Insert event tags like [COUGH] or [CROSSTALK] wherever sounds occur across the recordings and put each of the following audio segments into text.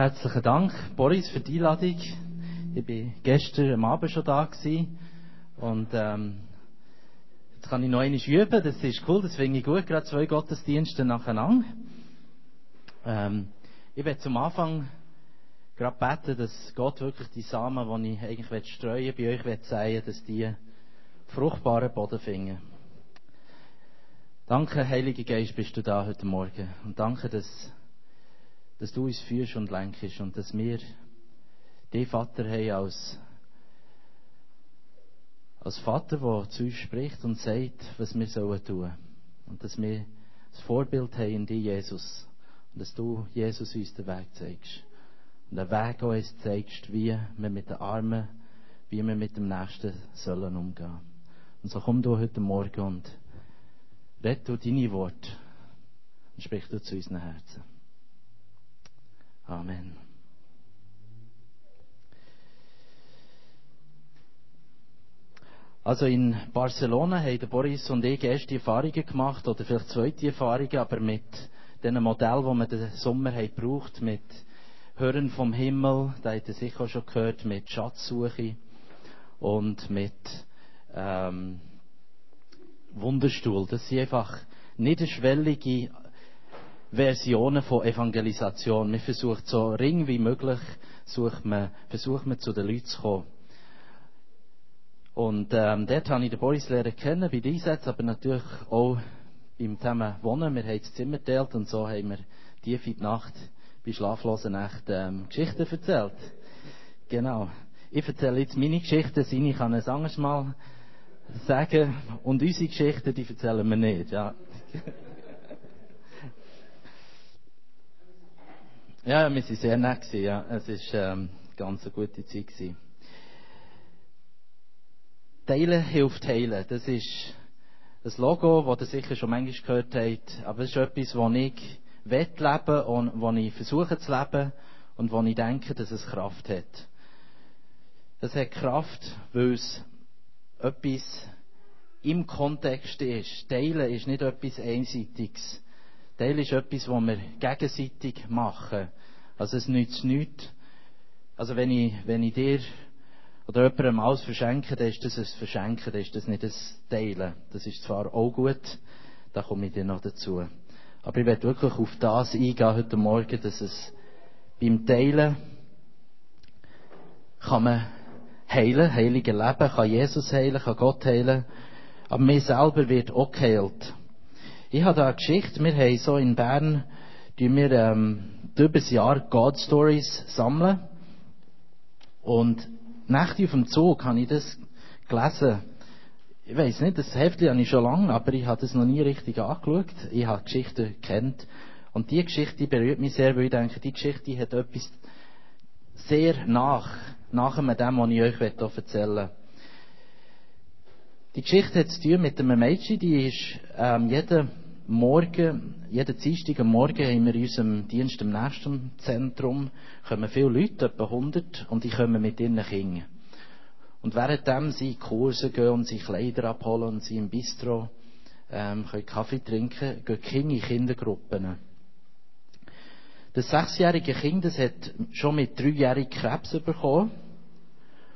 Herzlichen Dank, Boris, für die Einladung. Ich war gestern am Abend schon da gewesen und ähm, jetzt kann ich noch einmal üben. Das ist cool, das finde ich gut, gerade zwei Gottesdienste nacheinander. Ähm, ich werde zum Anfang gerade beten, dass Gott wirklich die Samen, die ich eigentlich streuen bei euch will sagen, dass die fruchtbaren Boden finden. Danke, Heiliger Geist, bist du da heute Morgen. Und danke, dass, dass du uns führst und lenkst und dass wir den Vater haben als, als Vater, der zu uns spricht und sagt, was wir sollen tun. Und dass wir das Vorbild haben in dir, Jesus. Und dass du, Jesus, uns den Weg zeigst. Und den Weg uns zeigst, wie wir mit den Armen, wie wir mit dem Nächsten sollen umgehen. Und so komm du heute Morgen und red du deine Worte und sprich du zu unseren Herzen. Amen. Also in Barcelona haben Boris und ich erste Erfahrungen gemacht, oder vielleicht zweite Erfahrungen, aber mit diesen Modell, wo man den Sommer hat braucht, mit Hören vom Himmel, da hat er sicher schon gehört, mit Schatzsuche und mit ähm, Wunderstuhl. Das sind einfach niederschwellige Versionen von Evangelisation. Man versucht so ring wie möglich, versucht man, versucht man zu den Leuten zu kommen. Und ähm, dort habe ich den Boris lernen kennen, bei den Einsätzen, aber natürlich auch beim Thema Wohnen. Wir haben das Zimmer geteilt und so haben wir tief in die Nacht bei schlaflosen Nächten ähm, Geschichten erzählt. Genau. Ich erzähle jetzt meine Geschichten, seine kann es anders mal sagen. Und unsere Geschichten, die erzählen wir nicht, ja. Ja, wir waren sehr nett, ja. Es war ähm, ganz eine gute Zeit. Gewesen. Teilen hilft heilen. Das ist ein Logo, das ihr sicher schon manchmal gehört habt. Aber es ist etwas, das ich leben und wo ich versuche zu leben und wo ich denke, dass es Kraft hat. Es hat Kraft, weil es etwas im Kontext ist. Teilen ist nicht etwas Einseitiges. Teilen ist etwas, was wir gegenseitig machen. Also es nützt nichts. Also wenn ich, wenn ich dir oder jemandem alles verschenke, dann ist das ein Verschenken, dann ist das nicht ein Teilen. Das ist zwar auch gut, da komme ich dir noch dazu. Aber ich werde wirklich auf das eingehen heute Morgen, dass es beim Teilen kann man heilen, heilige Leben, kann Jesus heilen, kann Gott heilen, aber mir selber wird auch geheilt. Ich habe da eine Geschichte, wir haben so in Bern, die wir ähm, über ein Jahr God Stories sammeln und Nächte auf dem Zug habe ich das gelesen. Ich weiß nicht, das Heftchen habe ich schon lange, aber ich habe das noch nie richtig angeschaut. Ich habe Geschichten kennt. Und die Geschichte berührt mich sehr, weil ich denke, die Geschichte hat etwas sehr nach, nach dem, was ich euch erzählen will. Die Geschichte hat zu tun mit einem Mädchen, die ist ähm, jeden Morgen, jeden Dienstag am Morgen haben wir in unserem Dienst im nächsten Zentrum, kommen viele Leute, etwa 100, und die kommen mit ihren Kindern. Und währenddem sie Kurse gehen und sich Kleider abholen und sie im Bistro ähm, können Kaffee trinken, gehen Kinder in Kindergruppen. Das sechsjährige Kind das hat schon mit dreijährigen Krebs bekommen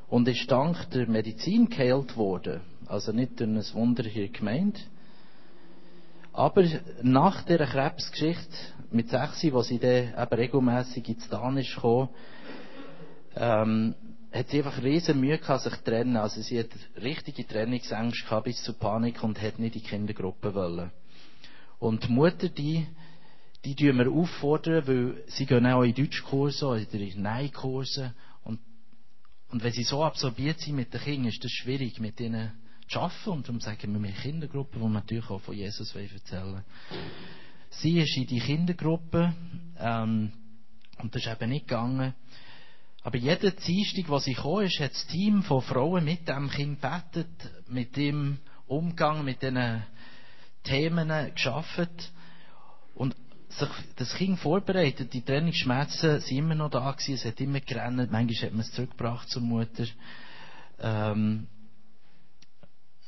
und ist dank der Medizin geheilt worden. Also nicht durch ein Wunder hier gemeint. Aber nach dieser Krebsgeschichte mit 6, wo sie dann eben regelmässig ins Danisch kam, ähm, hat sie einfach riesen Mühe gehabt, sich zu trennen. Also sie hat richtige Trennungsängste gehabt, bis zur Panik und hat nicht in die Kindergruppe wollen. Und die Mutter, die, die tun wir auffordern, weil sie gehen auch in Deutschkurse oder in Nein-Kurse. Und, und wenn sie so absorbiert sind mit den Kindern, ist das schwierig, mit ihnen zu arbeiten. Und darum sagen wir mehr Kindergruppen, wir natürlich auch von Jesus erzählen. Sie ist in die Kindergruppe, ähm, und das ist eben nicht gegangen. Aber jeder Dienstag, wo sie kam, ist, hat das Team von Frauen mit dem Kind betet, mit dem Umgang mit diesen Themen geschafft und sich das Kind vorbereitet. Die Trainingsschmerzen sind immer noch da gewesen, es hat immer gerannt, manchmal hat man es zurückgebracht zur Mutter. Ähm,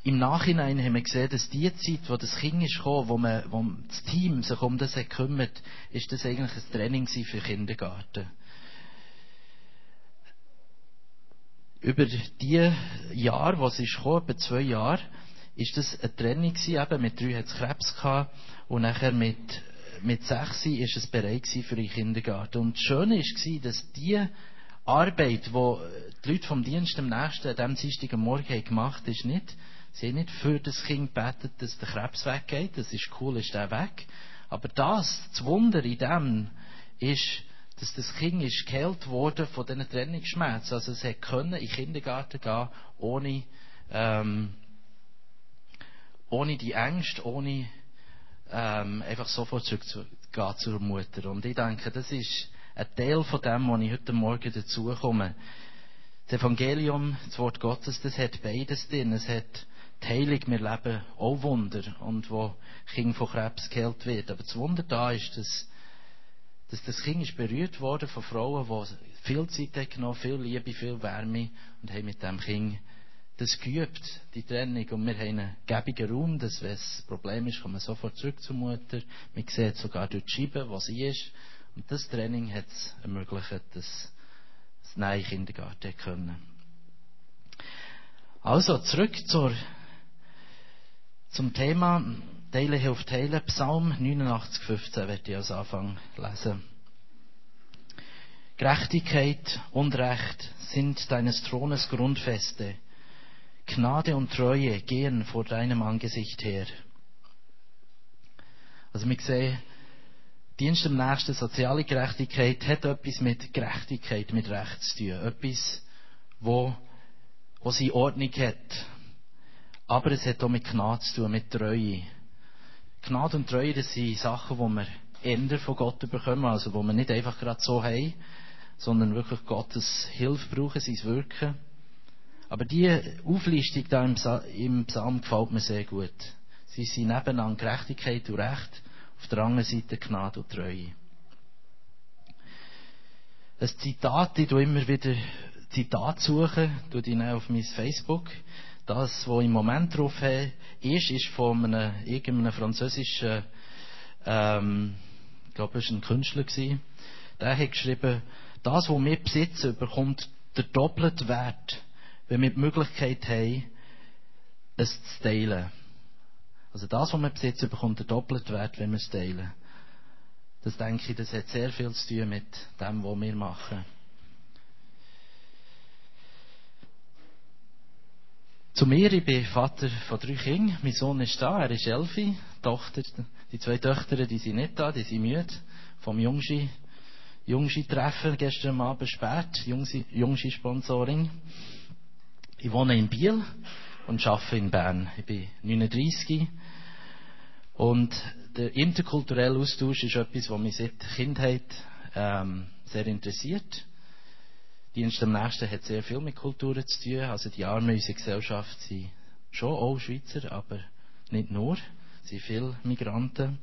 im Nachhinein haben wir gesehen, dass die Zeit, wo das Kind ist gekommen, wo, man, wo das Team sich um das kümmert, ist das eigentlich ein Training für Kindergarten. Über die Jahre, was ist gekommen, über zwei Jahre, ist das ein Training gewesen, eben mit drei hat es Krebs gehabt und nachher mit, mit sechs ist es bereit für den Kindergarten. Und das Schöne war, dass die Arbeit, die die Leute vom Dienst am nächsten, an diesem Dienstag Morgen gemacht haben, ist nicht sie haben nicht für das Kind gebetet, dass der Krebs weggeht, das ist cool, ist der weg. Aber das, das Wunder in dem, ist, dass das Kind ist geheilt wurde von diesen Trennungsschmerzen. Also es hätte können in den Kindergarten gehen, ohne, ähm, ohne die Ängste, ohne ähm, einfach sofort zurückzugehen zur Mutter. Und ich denke, das ist ein Teil von dem, wo ich heute Morgen dazukomme. Das Evangelium, das Wort Gottes, das hat beides drin. Es hat die Heilung, wir leben auch Wunder und wo Kind von Krebs geheilt wird. Aber das Wunder da ist, dass, dass das Kind ist berührt worden von Frauen, die viel Zeit haben genommen, viel Liebe, viel Wärme und haben mit dem Kind das geübt, die Trennung. Und wir haben einen gäbigen Raum, dass wenn es ein Problem ist, kommen wir sofort zurück zur Mutter. Man sieht sogar durch die Scheibe, wo sie ist. Und das Training hat es ermöglicht, dass das neue Kindergarten können. Also, zurück zur, zum Thema Teilen hilft Teilen. Psalm 89, 15 werde ich als Anfang lesen. Gerechtigkeit und Recht sind deines Thrones Grundfeste. Gnade und Treue gehen vor deinem Angesicht her. Also wir sehen, Dienst am nächsten, soziale Gerechtigkeit, hat etwas mit Gerechtigkeit, mit Recht zu tun. Etwas, wo, wo sie Ordnung hat. Aber es hat auch mit Gnade zu tun, mit Treue. Gnade und Treue, das sind Sachen, die wir ändern von Gott bekommen, also wo wir nicht einfach gerade so haben, sondern wirklich Gottes Hilfe brauchen, sein Wirken. Aber die Auflistung da im Psalm gefällt mir sehr gut. Sie sind nebenan Gerechtigkeit und Recht auf der anderen Seite Gnade und Treue. Ein Zitat, ich tue immer wieder Zitat suchen, tue ich auf mein Facebook. Das, was im Moment drauf ist, ist von einem, irgendeinem französischen, ähm, ich glaube, es war ein Künstler. Der hat geschrieben, das, was wir besitzen, bekommt der doppelte Wert, wenn wir die Möglichkeit haben, es zu teilen. Also das, was wir besitzen, bekommt einen doppelten Wert, wenn wir es teilen. Das denke ich, das hat sehr viel zu tun mit dem, was wir machen. Zu mir, ich bin Vater von drei Kindern. Mein Sohn ist da, er ist elf. Tochter, die zwei Töchter, die sind nicht da, die sind müde. Vom Jungschi, Jungschi-Treffen gestern Abend spät, Jungschi-Sponsoring. Ich wohne in Biel und arbeite in Bern. Ich bin 39 und der interkulturelle Austausch ist etwas, was mich seit Kindheit ähm, sehr interessiert. Dienst am Nächsten hat sehr viel mit Kulturen zu tun. Also die Armen in unserer Gesellschaft sind schon auch Schweizer, aber nicht nur. Es sind viele Migranten.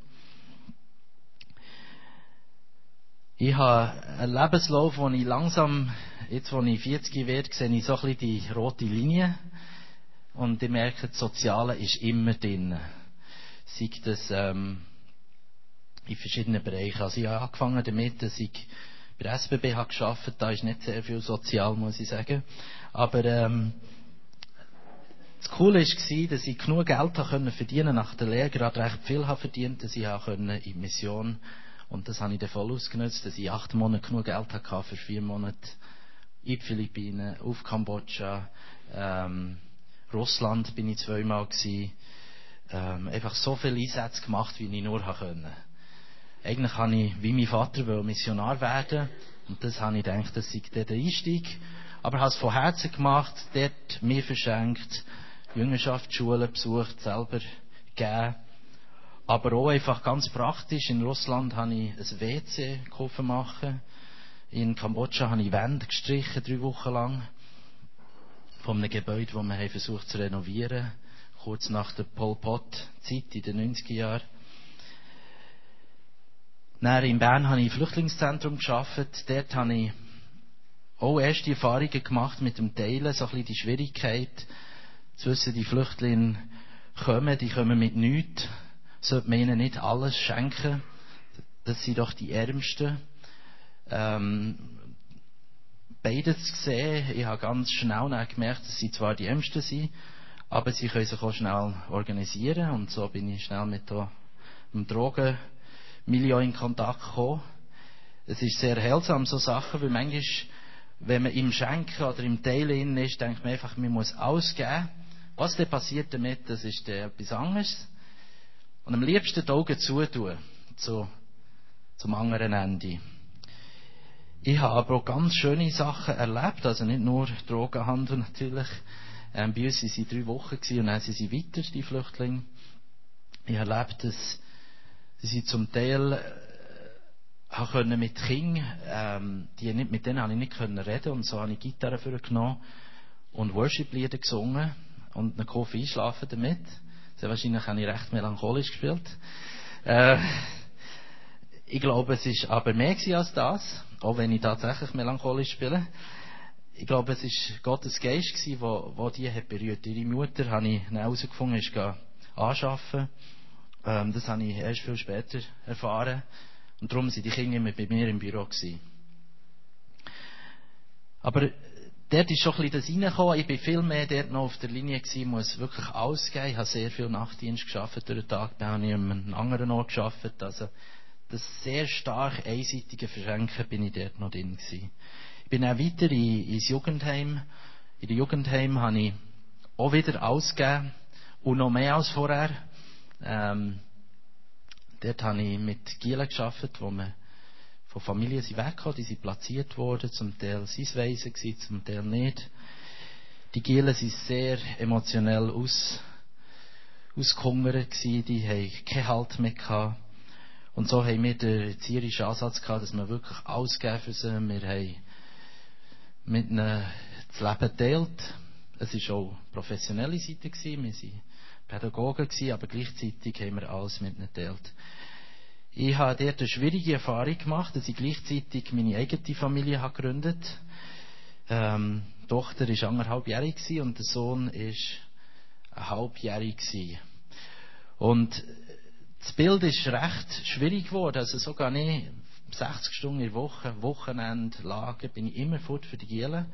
Ich habe einen Lebenslauf, wo ich langsam, jetzt wo ich 40 werde, sehe ich so ein bisschen die rote Linie. Und ich merke, das Soziale ist immer drin sei das ähm, in verschiedenen Bereichen. Also ich habe angefangen damit, dass ich der SBB habe gearbeitet da ist nicht sehr viel sozial, muss ich sagen. Aber ähm, das Coole war, dass ich genug Geld habe verdienen nach der Lehre, gerade recht viel habe verdient, dass ich auch in Mission und das habe ich dann voll ausgenutzt, dass ich acht Monate genug Geld hatte für vier Monate in die Philippinen, auf Kambodscha, ähm, Russland bin ich zweimal gewesen, ähm, einfach so viele Einsätze gemacht, wie ich nur können. Eigentlich habe ich, wie mein Vater, Missionar werden. Und das habe ich gedacht, das sei der Einstieg. Aber habe es von Herzen gemacht, dort mir verschenkt, Jüngerschaftsschulen besucht, selber gegeben. Aber auch einfach ganz praktisch. In Russland habe ich ein WC geholfen machen. In Kambodscha habe ich Wände gestrichen, drei Wochen lang. Von einem Gebäude, das wir versucht zu renovieren kurz nach der Pol Pot-Zeit in den 90er Jahren. Dann in Bern habe ich im Flüchtlingszentrum geschafft. Dort habe ich auch erste Erfahrungen gemacht mit dem Teilen, so ein bisschen die Schwierigkeit zu wissen, die Flüchtlinge kommen, die kommen mit nichts, sollte man ihnen nicht alles schenken. Das sind doch die Ärmsten. Ähm, beides gesehen. Ich habe ganz schnell gemerkt, dass sie zwar die Ärmsten sind, aber sie können sich auch schnell organisieren. Und so bin ich schnell mit dem Drogenmilieu in Kontakt gekommen. Es ist sehr heilsam, so Sachen, weil manchmal, wenn man im Schenken oder im Teilen ist, denkt man einfach, man muss ausgeben. Was dann passiert damit, das ist dann etwas anderes. Und am liebsten die Augen zutun, zu, zum anderen Ende. Ich habe aber auch ganz schöne Sachen erlebt, also nicht nur Drogenhandel natürlich. Ähm, bei uns waren sie drei Wochen und dann sind sie weiter, die Flüchtlinge. Ich habe erlebt, dass sie zum Teil äh, können mit Kindern, ähm, die nicht, mit denen habe ich nicht können reden und so habe ich Gitarre für genommen und Worship-Lieder gesungen und einen Kaffee einschlafen damit. Sehr wahrscheinlich habe ich recht melancholisch gespielt. Äh, ich glaube, es ist aber mehr als das, auch wenn ich tatsächlich melancholisch spiele. Ich glaube, es ist Gottes Geist gewesen, wo, wo die hat berührt. Ihre Mutter habe ich herausgefunden, ist anschaffen. Ähm, das habe ich erst viel später erfahren. Und darum sind die Kinder immer bei mir im Büro gewesen. Aber dort ist schon ein bisschen das reingekommen. Ich bin viel mehr dort noch auf der Linie gewesen, muss wirklich ausgehen. Ich habe sehr viel Nachtdienst geschafft durch den Tag. Dann habe ich an einem anderen Ort geschafft. Also, das sehr stark einseitige Verschenken bin ich dort noch drin gewesen. Ich bin auch weiter in, ins Jugendheim. In der Jugendheim habe ich auch wieder ausgegeben. Und noch mehr als vorher. Ähm, dort habe ich mit Gielen geschafft, wo man von Familien sind weggekommen, die sind platziert worden, zum Teil sind es gewesen, zum Teil nicht. Die Gielen sind sehr emotionell aus, ausgehungert gewesen, die haben keinen Halt mehr gehabt. Und so haben wir den erzieherischen Ansatz gehabt, dass wir wirklich ausgeben für sie. Wir haben mit ihnen das Leben teilt. Es war auch professionelle Seite gewesen. Wir waren Pädagogen gewesen, aber gleichzeitig haben wir alles mit ihnen teilt. Ich habe dort eine schwierige Erfahrung gemacht, dass ich gleichzeitig meine eigene Familie habe gegründet ähm, Die Tochter war anderthalbjährig und der Sohn war halbjährig. Und das Bild ist recht schwierig geworden. Also sogar nicht 60 Stunden in der Woche, Wochenende, Lager, bin ich immer fort für die Gielen.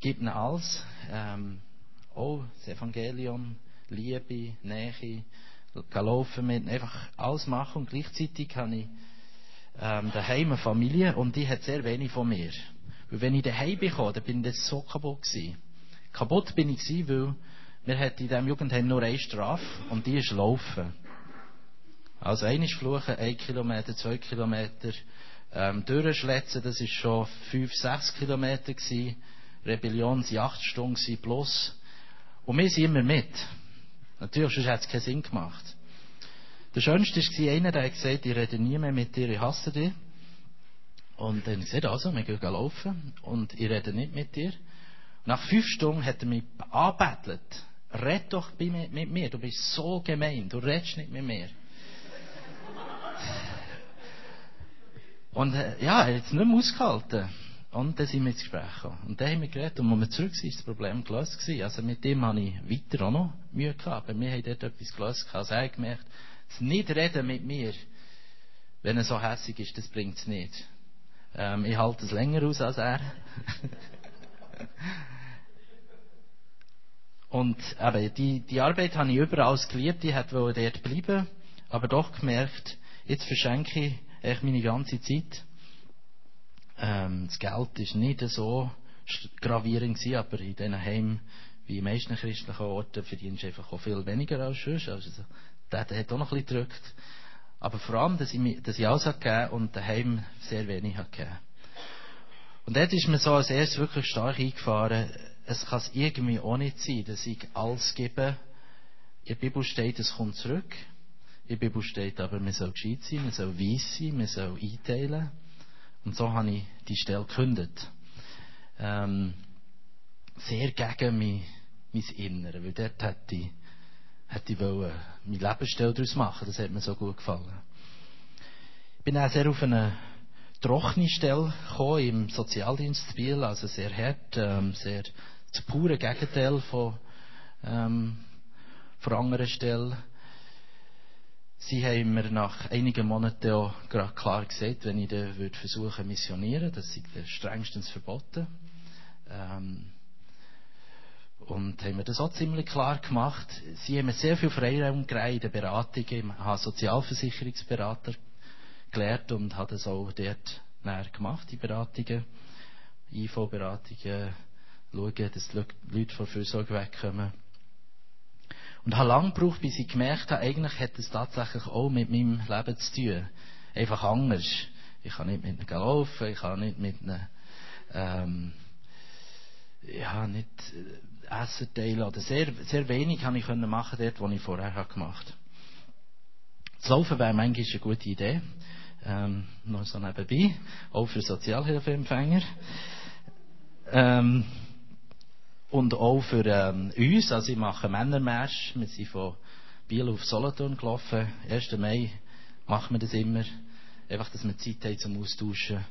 Gibt ihnen alles. Ähm, auch das Evangelium, Liebe, Nähe, laufen mit, einfach alles machen und gleichzeitig habe ich ähm, daheim eine Familie und die hat sehr wenig von mir. Weil wenn ich daheim bekomme, dann bin ich so kaputt gewesen. Kaputt bin ich gewesen, weil wir hatten in diesem Jugendheim nur eine Strafe und die ist Laufen. Also ein ist Fluchen, ein Kilometer, zwei Kilometer, ähm, durchschletzen, das ist schon fünf, sechs Kilometer gewesen. Rebellion sind acht Stunden plus. Und wir sind immer mit. Natürlich, sonst hätte es keinen Sinn gemacht. Der Schönste war einer, der hat gesagt, ich rede nie mehr mit dir, ich hasse dich. Und dann gesagt, also, wir gehen laufen und ich rede nicht mit dir. Nach fünf Stunden hat er mich angebettelt. Red doch mit mir, du bist so gemein, du redest nicht mit mir. Und äh, ja, er hat es nicht mehr ausgehalten. Und dann sind wir ins Gespräch gekommen. Und dann haben wir geredet. Und als wir zurück sind, ist das Problem gelöst gewesen. Also mit dem habe ich weiter auch noch Mühe gehabt. Aber wir haben dort etwas gelöst gehabt. Also er gemerkt, das Nicht-Reden mit mir, wenn er so hässlich ist, das bringt es nicht. Ähm, ich halte es länger aus als er. [LAUGHS] Und eben, die, die Arbeit habe ich überall geliebt. Ich wollte dort bleiben. Aber doch gemerkt, jetzt verschenke ich echt meine ganze Zeit ähm, das Geld ist nicht so gravierend gewesen, aber in diesen Heimen, wie in meisten christlichen Orten, verdienst du einfach auch viel weniger als sonst. Also, der, hat auch noch ein bisschen gedrückt. Aber vor allem, dass ich, dass ich alles gegeben und daheim sehr wenig gegeben. Und dort ist mir so als erstes wirklich stark eingefahren, es kann es irgendwie auch nicht sein, dass ich alles gebe. In der Bibel steht, es kommt zurück. In der Bibel steht aber, man soll gescheit sein, man soll weiss sein, man soll einteilen. Und so habe ich die Stelle gekündigt. Ähm, sehr gegen mein, mein Innere, weil dort hätte ich, hätte ich wollen, meine Lebensstelle daraus machen. Das hat mir so gut gefallen. Ich bin auch sehr auf eine trockene Stelle gekommen, im Sozialdienst Biel, also sehr hart, ähm, sehr das pure Gegenteil von, ähm, von anderen Stellen. Sie haben mir nach einigen Monaten auch gerade klar gesagt, wenn ich dann würde versuchen missionieren, das sei strengstens verboten. Ähm, und haben mir das auch ziemlich klar gemacht. Sie haben mir sehr viel Freiraum in der Beratung. Ich habe Sozialversicherungsberater gelernt und habe das auch dort näher gemacht, die Beratungen, IV-Beratungen, schauen, dass die Leute von Fürsorge wegkommen. Und habe lange gebraucht, bis ich gemerkt habe, eigentlich hat es tatsächlich auch mit meinem Leben zu tun. Einfach anders. Ich kann nicht mit ihnen laufen, ich kann nicht mit ihnen, ähm, ja, nicht äh, Essen teilen oder sehr, sehr wenig kann ich können machen dort, wo ich vorher habe gemacht. Das Laufen wäre manchmal eine gute Idee. Ähm, noch so nebenbei. Auch für Sozialhilfeempfänger. Ähm, und auch für ähm, uns, also ich mache Männermarsch, wir sind von Biel auf Solothurn gelaufen, 1. Mai machen wir das immer, einfach, dass wir Zeit haben zum Austauschen,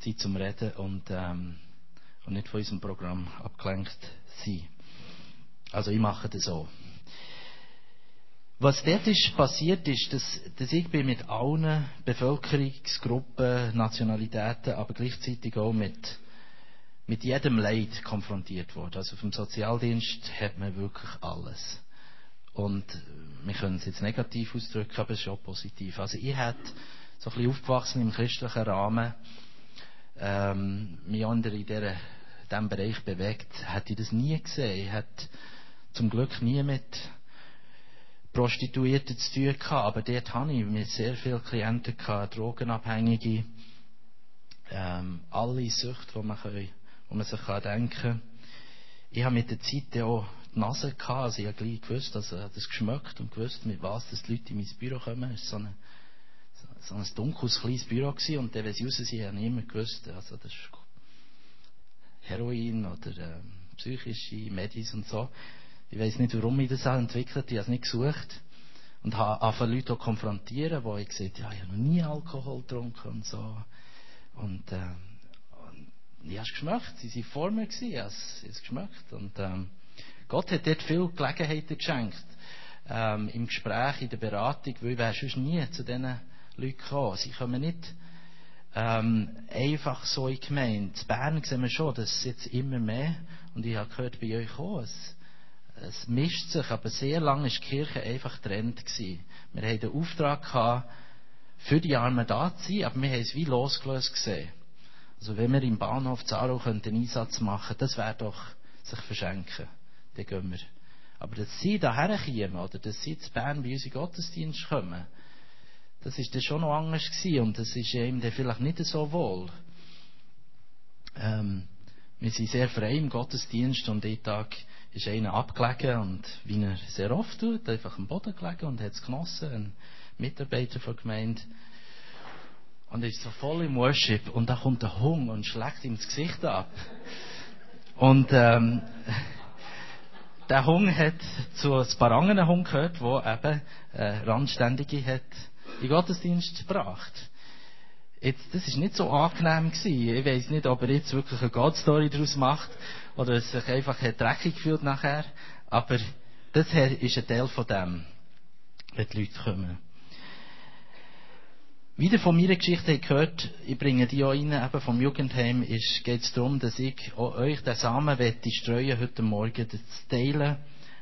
Zeit zum Reden und, ähm, und nicht von unserem Programm abgelenkt sein. Also ich mache das so. Was dort ist passiert ist, dass, dass ich bin mit allen Bevölkerungsgruppen, Nationalitäten, aber gleichzeitig auch mit mit jedem Leid konfrontiert worden. Also vom Sozialdienst hat man wirklich alles. Und wir können es jetzt negativ ausdrücken, aber es ist auch positiv. Also ich hätte so ein bisschen aufgewachsen im christlichen Rahmen, ähm, mich andere in diesem Bereich bewegt, hätte ich das nie gesehen. Ich hätte zum Glück nie mit Prostituierten zu tun gehabt, aber dort hatte ich mit sehr vielen Klienten gehabt, Drogenabhängige, ähm, alle Süchte, die man können wo man sich denken kann. Ich habe mit der Zeit auch die Nase gehabt, also ich habe gleich gewusst, also das geschmeckt und gewusst, mit was dass die Leute in mein Büro kommen. Es war so, eine, so ein dunkles, kleines Büro gewesen, und dann, wenn sie raus sind, habe ich immer gewusst, also das ist Heroin oder äh, psychische Medis und so. Ich weiß nicht, warum ich das auch entwickelt habe, ich habe es nicht gesucht. Und habe angefangen, Leute auch konfrontieren, wo ich gesagt habe, ja, ich habe noch nie Alkohol getrunken und so. Und, äh, ich habe es geschmeckt. Sie waren vor mir, ich habe es geschmeckt. Und ähm, Gott hat dort viele Gelegenheiten geschenkt. Ähm, Im Gespräch, in der Beratung, weil ich wäre sonst nie zu diesen Leuten gekommen. Sie kommen nicht ähm, einfach so in die Gemeinde. In Bern sehen wir schon, dass es jetzt immer mehr, und ich habe gehört bei euch auch, es, es mischt sich, aber sehr lange war die Kirche einfach getrennt. Gewesen. Wir hatten den Auftrag gehabt, für die Armen da zu sein, aber wir haben es wie losgelöst gesehen. Also wenn wir im Bahnhof Zaro einen Einsatz machen das wäre doch sich verschenken. Dann gehen wir. Aber dass sie daher kommen, oder dass sie zu Bern bei uns in Gottesdienst kommen, das ist dann schon noch anders gewesen und das ist ihm dann vielleicht nicht so wohl. Ähm, wir sind sehr frei im Gottesdienst und jeden Tag ist einer abgelegen und wie er sehr oft tut, einfach am Boden gelegen und hat es genossen, ein Mitarbeiter der Gemeinde. Und er ist so voll im Worship und da kommt der Hunger und schlägt ihm das Gesicht ab. Und ähm, [LAUGHS] der Hund hat zu ein paar anderen Hunden gehört, wo eben äh, Randständige hat in Gottesdienst gebracht. Jetzt, das ist nicht so angenehm gewesen. Ich weiß nicht, ob er jetzt wirklich eine God-Story daraus macht oder es sich einfach dreckig gefühlt nachher. Aber das ist ein Teil von dem, wenn die Leute kommen. Wieder von meiner Geschichte gehört, ich bringe die auch rein, eben vom Jugendheim, geht es darum, dass ich euch den Samen wette streuen heute Morgen, das Teilen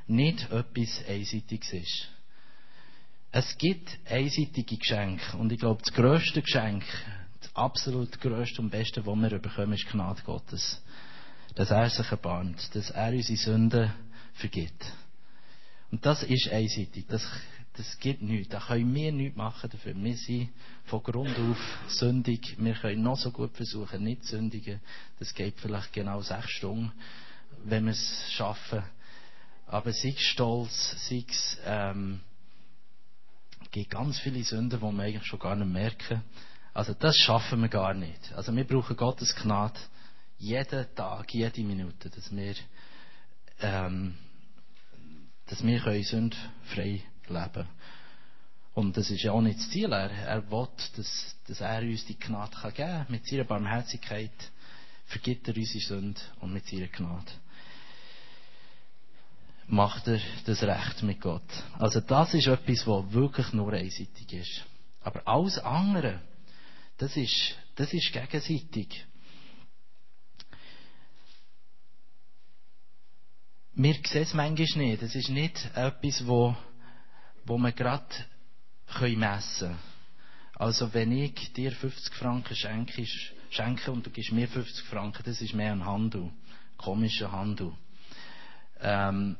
nicht etwas Einseitiges ist. Es gibt einseitige Geschenke und ich glaube, das grösste Geschenk, das absolut grösste und beste, was wir bekommen, ist Gnade Gottes. Dass er sich erbarmt, dass er unsere Sünden vergibt. Und das ist einseitig. Das das geht nichts. Da können wir nichts machen dafür. Wir sind von Grund auf sündig. Wir können noch so gut versuchen, nicht zu sündigen. Das geht vielleicht genau sechs Stunden, wenn wir es schaffen. Aber sei es Stolz, sei es, ähm, gibt ganz viele Sünden, die wir eigentlich schon gar nicht merken. Also das schaffen wir gar nicht. Also wir brauchen Gottes Gnade jeden Tag, jede Minute, dass wir, ähm, dass wir können sündfrei leben. Und das ist ja auch nicht das Ziel. Er, er will, dass, dass er uns die Gnade kann geben kann. Mit seiner Barmherzigkeit vergibt er unsere Sünde und mit seiner Gnade. macht er das Recht mit Gott. Also das ist etwas, was wirklich nur einseitig ist. Aber alles andere, das ist, das ist gegenseitig. Wir sehen es manchmal nicht. Es ist nicht etwas, wo, wo man gerade messen können. Also wenn ich dir 50 Franken schenke, schenke und du gibst mir 50 Franken, das ist mehr ein Handel. Komischer Handel. Ähm,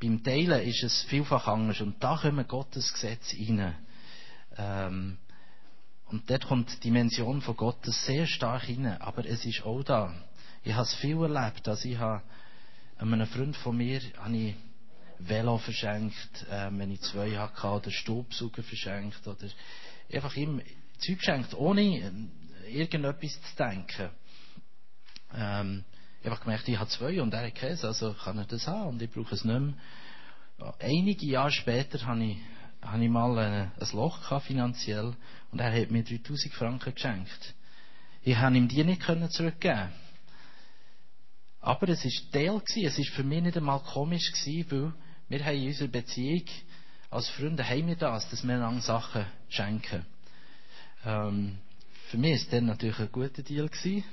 beim Teilen ist es vielfach anders. Und da kommen Gottes Gesetze rein. Ähm, und dort kommt die Dimension von Gottes sehr stark rein. Aber es ist auch da. Ich habe es viel erlebt. Also ich habe einem Freund von mir habe ich Velo verschenkt, äh, wenn ich zwei hatte, oder Staubsauger verschenkt, oder einfach ihm Zeug geschenkt, ohne äh, irgendetwas zu denken. Ähm, ich habe gemerkt, ich habe zwei und er hat Käse, also kann er das haben und ich brauche es nicht mehr. Einige Jahre später habe ich, habe ich mal ein, ein Loch gehabt, finanziell und er hat mir 3000 Franken geschenkt. Ich konnte ihm die nicht zurückgeben. Aber es war Teil, es war für mich nicht einmal komisch, weil wir haben in unserer Beziehung als Freunde haben wir das, dass wir einander Sachen schenken. Ähm, für mich war dann natürlich ein guter Deal. Gewesen.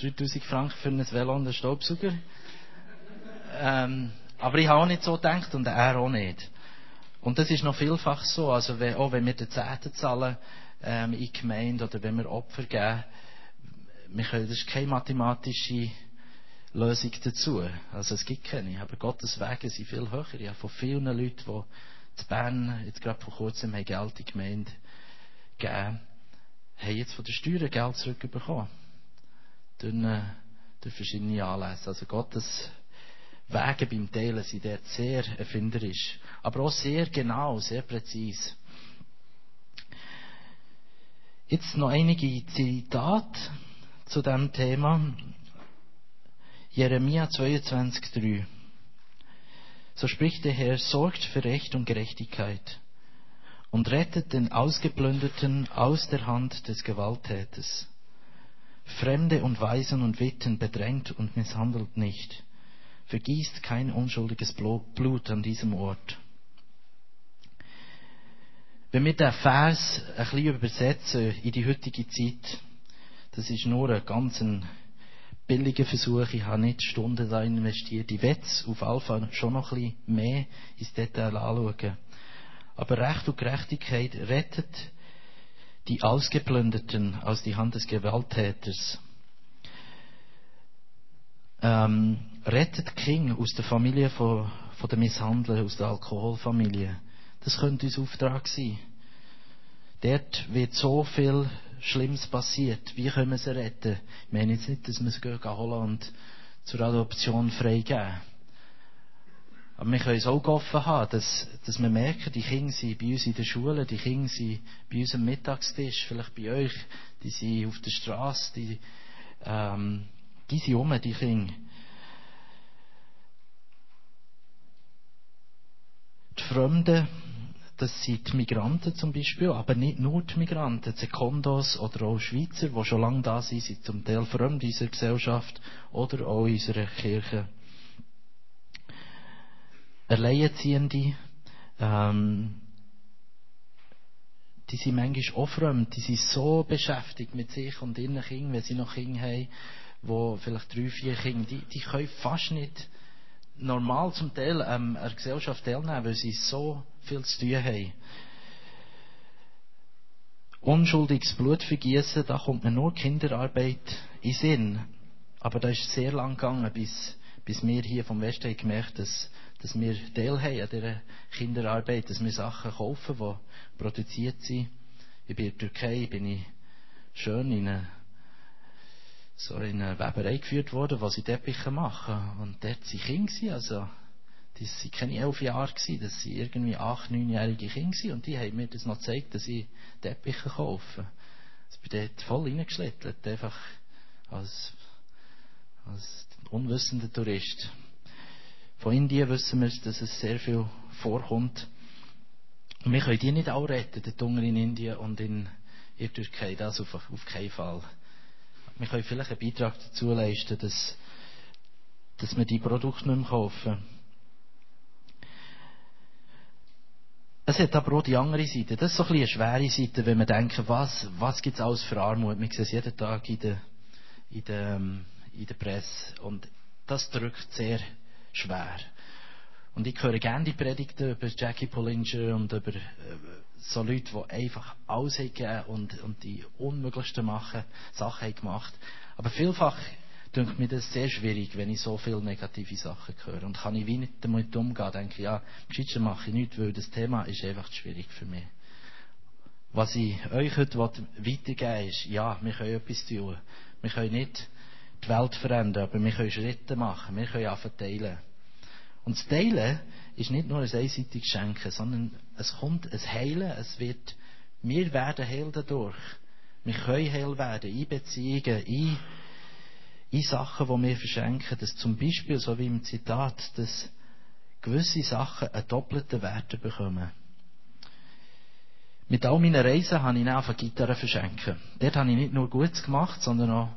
3000 Franken für ein Velo und einen Staubsauger. Ähm, aber ich habe auch nicht so gedacht und er auch nicht. Und das ist noch vielfach so. Also, wenn, auch wenn wir den Zehnten zahlen ähm, in Gemeinde oder wenn wir Opfer geben, wir können, das ist keine mathematische Lösung dazu. Also es gibt keine. Aber Gottes Wege sind viel höher. Ich habe von vielen Leuten, die in Bern jetzt gerade vor kurzem Geld in die Gemeinde gegeben haben jetzt von den Steuern Geld zurückbekommen durch, äh, durch verschiedene Anlässe. Also Gottes Wege beim Teilen sind dort sehr erfinderisch, aber auch sehr genau, sehr präzise. Jetzt noch einige Zitate zu dem Thema. Jeremia 22,3. So spricht der Herr, sorgt für Recht und Gerechtigkeit und rettet den Ausgeplünderten aus der Hand des Gewalttäters. Fremde und Waisen und Witten bedrängt und misshandelt nicht. Vergießt kein unschuldiges Blut an diesem Ort. Wenn wir den Vers ein bisschen übersetzen in die heutige Zeit, das ist nur ein ganz billiger Versuch. Ich habe nicht Stunden da investiert. Ich werde auf Alpha schon noch ein bisschen mehr ins Detail anschauen. Aber Recht und Gerechtigkeit rettet die Ausgeplünderten aus die Hand des Gewalttäters. Ähm, rettet King aus der Familie von, von der Misshandler, aus der Alkoholfamilie. Das könnte unser Auftrag sein. Dort wird so viel Schlimmes passiert. Wie können wir sie retten? Ich meine jetzt nicht, dass wir sie holen und zur Adoption freigeben. Aber wir können es auch offen haben, dass, dass wir merken, die Kinder sind bei uns in der Schule, die Kinder sind bei uns am Mittagstisch, vielleicht bei euch, die sind auf der Straße, die, ähm, die sind um, die Kinder. Die Fremden, das sind die Migranten zum Beispiel, aber nicht nur die Migranten, Sekondos oder auch Schweizer, die schon lange da sind, sind zum Teil fremd in unserer Gesellschaft oder auch in unserer Kirche. Alleinerziehende, ähm, die sind manchmal auch fremd, die sind so beschäftigt mit sich und ihren Kindern, wenn sie noch Kinder haben, wo vielleicht drei, vier Kinder, die, die können fast nicht normal zum Teil ähm, an der Gesellschaft teilnehmen, weil sie so viel zu tun haben. Unschuldiges Blut vergießen, da kommt mir nur Kinderarbeit in Sinn. Aber da ist sehr lang gegangen, bis, bis wir hier vom Westen haben gemerkt, dass dass wir teilhaben an dieser Kinderarbeit, dass wir Sachen kaufen, die produziert sind. Ich bin in der Türkei, bin ich schön in eine, so in eine Weberei geführt worden, wo sie Teppiche machen. Und dort waren Kinder, also, das waren keine elf Jahre, das waren irgendwie acht, neunjährige Kinder und die haben mir das noch gezeigt, dass ich Teppiche kaufe. Ich bin dort voll reingeschlittert, einfach als, als unwissender Tourist. Von Indien wissen wir, dass es sehr viel vorkommt. Und wir können die nicht auch retten, die Hunger in Indien und in, der Türkei. Das auf, auf keinen Fall wir können vielleicht einen Beitrag dazu leisten, dass, dass wir die Produkte nicht mehr kaufen. Es hat aber auch die andere Seite. Das ist so ein bisschen eine schwere Seite, wenn wir denken, was, was gibt es alles für Armut? Wir sehen es jeden Tag in der, in, der, ähm, in der Presse. Und das drückt sehr schwer. Und ich höre gerne die Predigten über Jackie Pollinger und über äh, so Leute, die einfach alles haben und, und die unmöglichsten machen, Sachen haben gemacht. Aber vielfach denke mir das sehr schwierig, wenn ich so viele negative Sachen höre. Und kann ich wie nicht damit umgehen, denke ich, ja, gescheiter mache ich nichts, weil das Thema ist einfach schwierig für mich. Was ich euch heute weitergeben ist, ja, wir können etwas tun. Wir können nicht die Welt verändern, aber wir können Schritte machen. Wir können einfach teilen. Und das Teilen ist nicht nur ein einseitiges Schenken, sondern es kommt ein Heilen, es wird, wir werden heil dadurch. Wir können heil werden, in Beziehungen, in in Sachen, die wir verschenken, dass zum Beispiel, so wie im Zitat, dass gewisse Sachen einen doppelten Wert bekommen. Mit all meinen Reisen habe ich dann angefangen, Gitarre verschenken. Dort habe ich nicht nur Gutes gemacht, sondern auch,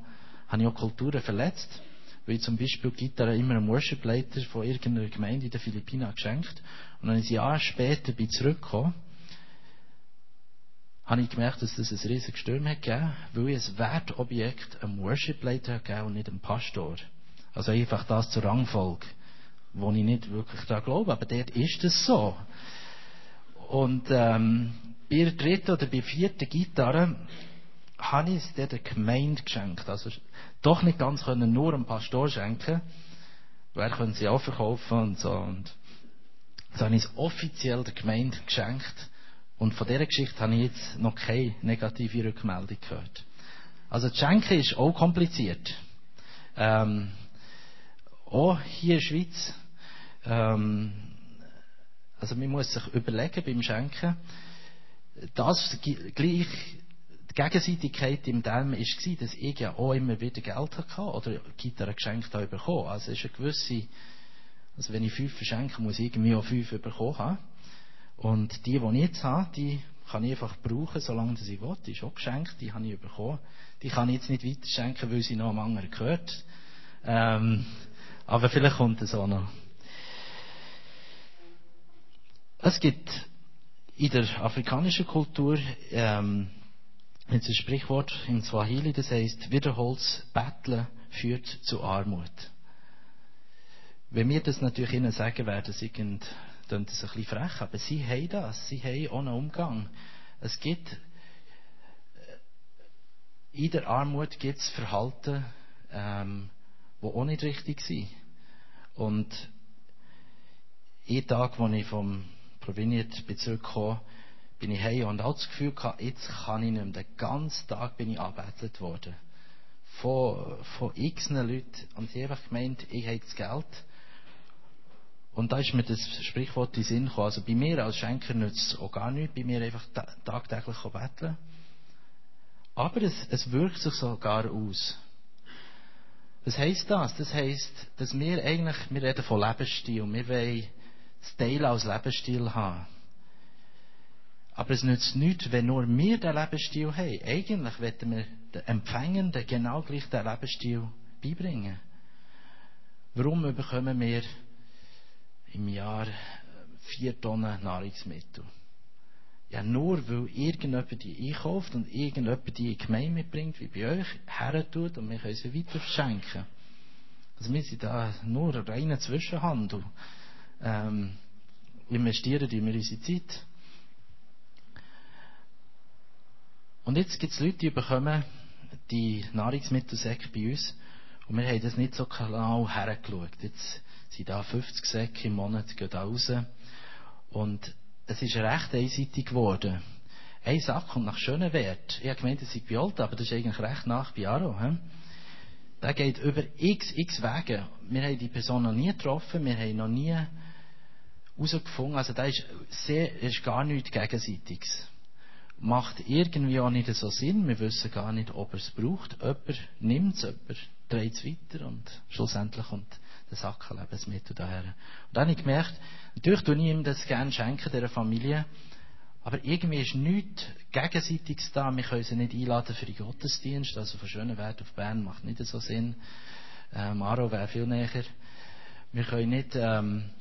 habe ich auch Kulturen verletzt. Weil ich zum Beispiel Gitarre immer einem Worship-Leiter von irgendeiner Gemeinde in den Philippinen geschenkt. Und dann ein Jahr später bin zurückgekommen habe ich gemerkt, dass das ein riesiges Sturm hat gegeben, weil ich ein Wertobjekt einem Worship-Leiter gegeben und nicht einem Pastor. Also einfach das zur Rangfolge, wo ich nicht wirklich daran glaube, aber dort ist es so. Und ähm, bei der dritten oder bei der vierten Gitarre habe ich es der Gemeinde geschenkt. Also doch nicht ganz können nur einem Pastor schenken, weil er können sie auch verkaufen und so. Und so habe ich es offiziell der Gemeinde geschenkt und von dieser Geschichte habe ich jetzt noch keine negative Rückmeldung gehört. Also das Schenken ist auch kompliziert. Ähm, auch hier in der Schweiz. Ähm, also man muss sich überlegen beim Schenken, das gleich die Gegenseitigkeit im dem war, dass ich ja auch immer wieder Geld hatte oder Gitarre geschenkt habe bekommen. Also es ist eine gewisse, also wenn ich fünf verschenke, muss ich irgendwie auch fünf bekommen haben. Und die, die ich jetzt habe, die kann ich einfach brauchen, solange sie will. Die ist auch geschenkt, die habe ich bekommen. Die kann ich jetzt nicht weiter schenken, weil sie noch am anderen gehört. Ähm, aber vielleicht kommt es auch noch. Es gibt in der afrikanischen Kultur ähm, ein Sprichwort im Swahili, das heißt, wiederholtes Betteln führt zu Armut. Wenn wir das natürlich ihnen sagen werden, sie klingt das ein bisschen frech, aber sie haben das. Sie haben einen Umgang. Es gibt, äh, in der Armut gibt es Verhalten, ähm, die auch nicht richtig sind. Und jeden Tag, als ich vom Proveniat-Bezirk kam, bin ich heim und auch das Gefühl gehabt, jetzt kann ich nicht mehr. Den ganzen Tag bin ich angebettelt worden. Von, von x Leuten. Und sie haben einfach gemeint, ich habe das Geld und da ist mir das Sprichwort in den Sinn gekommen. Also bei mir als Schenker nützt es auch gar nichts, bei mir einfach tagtäglich betteln. Aber es, es wirkt sich sogar aus. Was heisst das? Das heisst, dass wir eigentlich, wir reden von Lebensstil, wir wollen das Teil als Lebensstil haben. Aber es nützt nichts, wenn nur wir den Lebensstil haben. Eigentlich wollen wir den Empfängenden genau gleich den Lebensstil beibringen. Warum bekommen wir im Jahr vier Tonnen Nahrungsmittel. Ja, nur weil irgendjemand die einkauft und irgendjemand die in die Gemeinde mitbringt, wie bei euch, her tut und wir können sie weiter verschenken. Also wir sind da nur ein reiner Zwischenhandel. Ähm, investieren wir unsere Zeit. Und jetzt gibt es Leute, die bekommen die Nahrungsmittelsäcke bei uns und wir haben das nicht so genau hergeschaut. Jetzt sind da 50 Säcke im Monat gehen da raus. Und es ist recht einseitig geworden. Ein Sack kommt nach Schönewert. Ich habe gemeint, es sei bei Olten, aber das ist eigentlich recht nach bei Aro. He? Der geht über x, x Wege. Wir haben die Person noch nie getroffen, wir haben noch nie herausgefunden, also da ist, sehr, ist gar nichts Gegenseitiges. Macht irgendwie auch nicht so Sinn, wir wissen gar nicht, ob er es braucht. Jemand nimmt es, jemand dreht es weiter und schlussendlich kommt den Sack Lebensmittel daher. Und dann habe ich gemerkt, natürlich tue ich ihm das gerne schenken, dieser Familie, aber irgendwie ist nichts Gegenseitiges da. Wir können sie nicht einladen für den Gottesdienst. Also von Schönenwert auf Bern macht nicht so Sinn. Äh, Maro wäre viel näher. Wir können nicht ähm,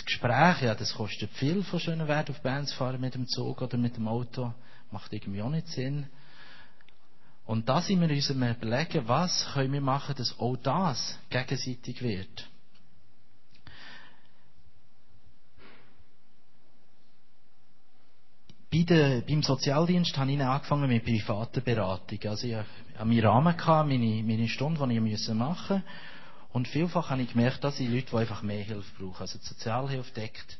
ein Gespräch, ja, das kostet viel von Schönenwert auf Bern zu fahren mit dem Zug oder mit dem Auto. Macht irgendwie auch nicht Sinn. Und da sind wir uns überlegen, was können wir machen, dass auch das gegenseitig wird. Bei der, beim Sozialdienst habe ich angefangen mit privaten Beratungen. Also ich hatte meinen Rahmen, meine, meine Stunde, die ich machen musste. Und vielfach habe ich gemerkt, dass ich Leute, die einfach mehr Hilfe brauchen. Also die Sozialhilfe deckt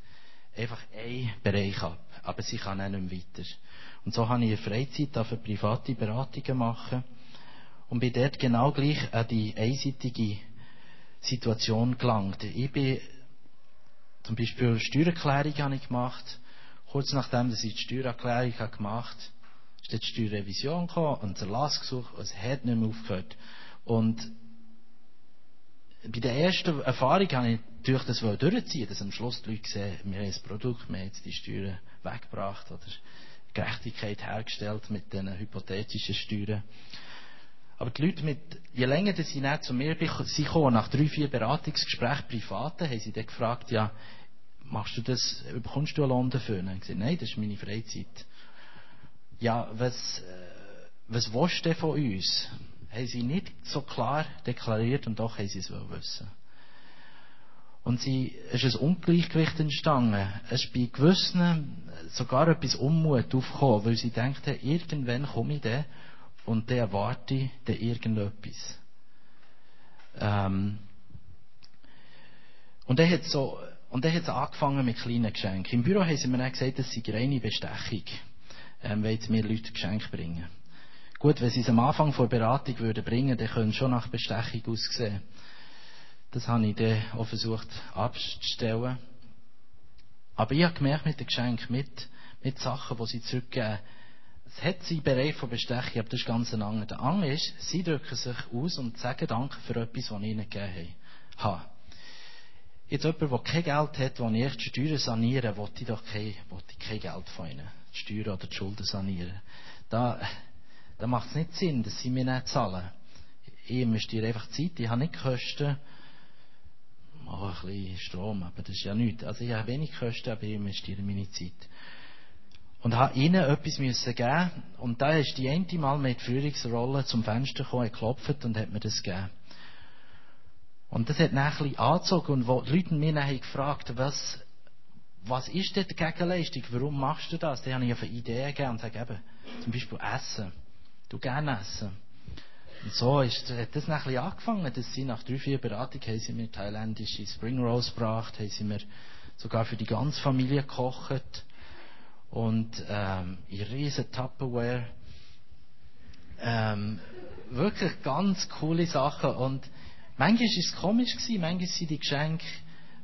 einfach einen Bereich ab, aber sie kann auch nicht mehr weiter. Und so habe ich in Freizeit für private Beratungen machen und bin dort genau gleich an die einseitige Situation gelangt. Ich bin zum Beispiel Steuererklärung habe ich gemacht Kurz nachdem dass ich die Steuererklärung gemacht habe, ist die Steuerrevision gekommen und der Erlass gesucht und es hat nicht mehr aufgehört. Und bei der ersten Erfahrung habe ich natürlich das durchziehen, dass am Schluss die Leute sehen, wir haben ein Produkt, wir haben jetzt die Steuern weggebracht oder Gerechtigkeit hergestellt mit diesen hypothetischen Steuern. Aber die Leute mit, je länger sie nicht zu mir kommen, nach drei, vier Beratungsgesprächen privaten, haben sie dann gefragt, ja, machst du das, bekommst du einen Lohn dafür? Und ich gesagt, nein, das ist meine Freizeit. Ja, was, äh, was willst du denn von uns? Haben sie nicht so klar deklariert und doch haben sie es wissen. Und sie, es ist ein Ungleichgewicht entstanden. Es ist bei gewissen sogar etwas Unmut aufgekommen, weil sie denken, irgendwann komme ich dann und dann erwarte ich dann irgendetwas. Ähm, und er hat so, und dann hat es angefangen mit kleinen Geschenken. Im Büro haben sie mir dann gesagt, das sei reine Bestechung, ähm, weil sie mir Leute Geschenke bringen. Gut, wenn sie es am Anfang vor Beratung würden bringen, dann können schon nach Bestechung aussehen. Das habe ich dann auch versucht abzustellen. Aber ich habe gemerkt mit den Geschenken, mit, mit Sachen, die sie zurückgeben, es hat sie Bereich von Bestechung, aber das ist ganz ein anderer. Der andere ist, sie drücken sich aus und sagen Danke für etwas, was ich ihnen gegeben habe. Jetzt jemand, der kein Geld hat, der ich die Steuern sanieren will, ich doch kein, will ich kein Geld von ihnen. Die Steuern oder die Schulden sanieren. Da, da macht es nicht Sinn, dass sie mir nicht zahlen. Ich investiere einfach Zeit, ich habe nicht Kosten. Oh, ein bisschen Strom, aber das ist ja nichts. Also ich habe wenig Kosten, aber ich investiere meine Zeit. Und habe ihnen etwas müssen geben. Und da ist die eine Mal mit Führungsrolle zum Fenster gekommen, geklopft und hat mir das gegeben. Und das hat dann ein angezogen. Und wo die Leute mich dann gefragt was, was ist denn die Gegenleistung? Warum machst du das? Dann habe ich eine Idee gegeben und sage eben, zum Beispiel Essen. Du gerne essen. Und so ist, hat das ein bisschen angefangen, dass sie nach drei, vier Beratungen haben sie mir thailändische Spring Rolls gebracht, haben sie mir sogar für die ganze Familie gekocht. Und, ähm, in riesen Tupperware. Ähm, wirklich ganz coole Sachen. Und, Manchmal war es komisch, manchmal sind die Geschenke,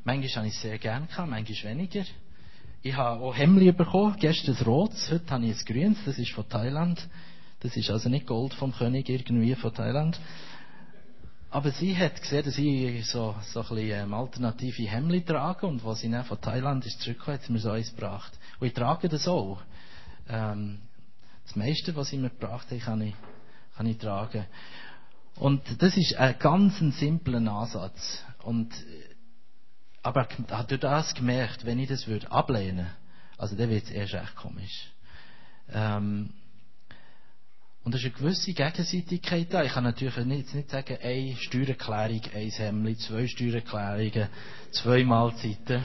manchmal habe ich es sehr gerne gehabt, manchmal weniger. Ich habe auch Hemli bekommen, gestern ein rotes, heute habe ich ein grünes, das ist von Thailand. Das ist also nicht Gold vom König irgendwie von Thailand. Aber sie hat gesehen, dass ich so, so ein bisschen ähm, alternative Hemli trage und was sie dann von Thailand ist zurückgekommen, hat sie mir so eins gebracht. Und ich trage das auch. Ähm, das meiste, was sie mir gebracht hat, kann ich, kann ich tragen. Und das ist ein ganz simpler Ansatz. Und, aber hat du das gemerkt, wenn ich das würde ablehnen, also dann wird es erst recht komisch. Ähm, und es ist eine gewisse Gegenseitigkeit da. Ich kann natürlich nicht, nicht sagen, eine Steuererklärung, ein Hemmli, zwei Steuererklärungen, zwei Mahlzeiten.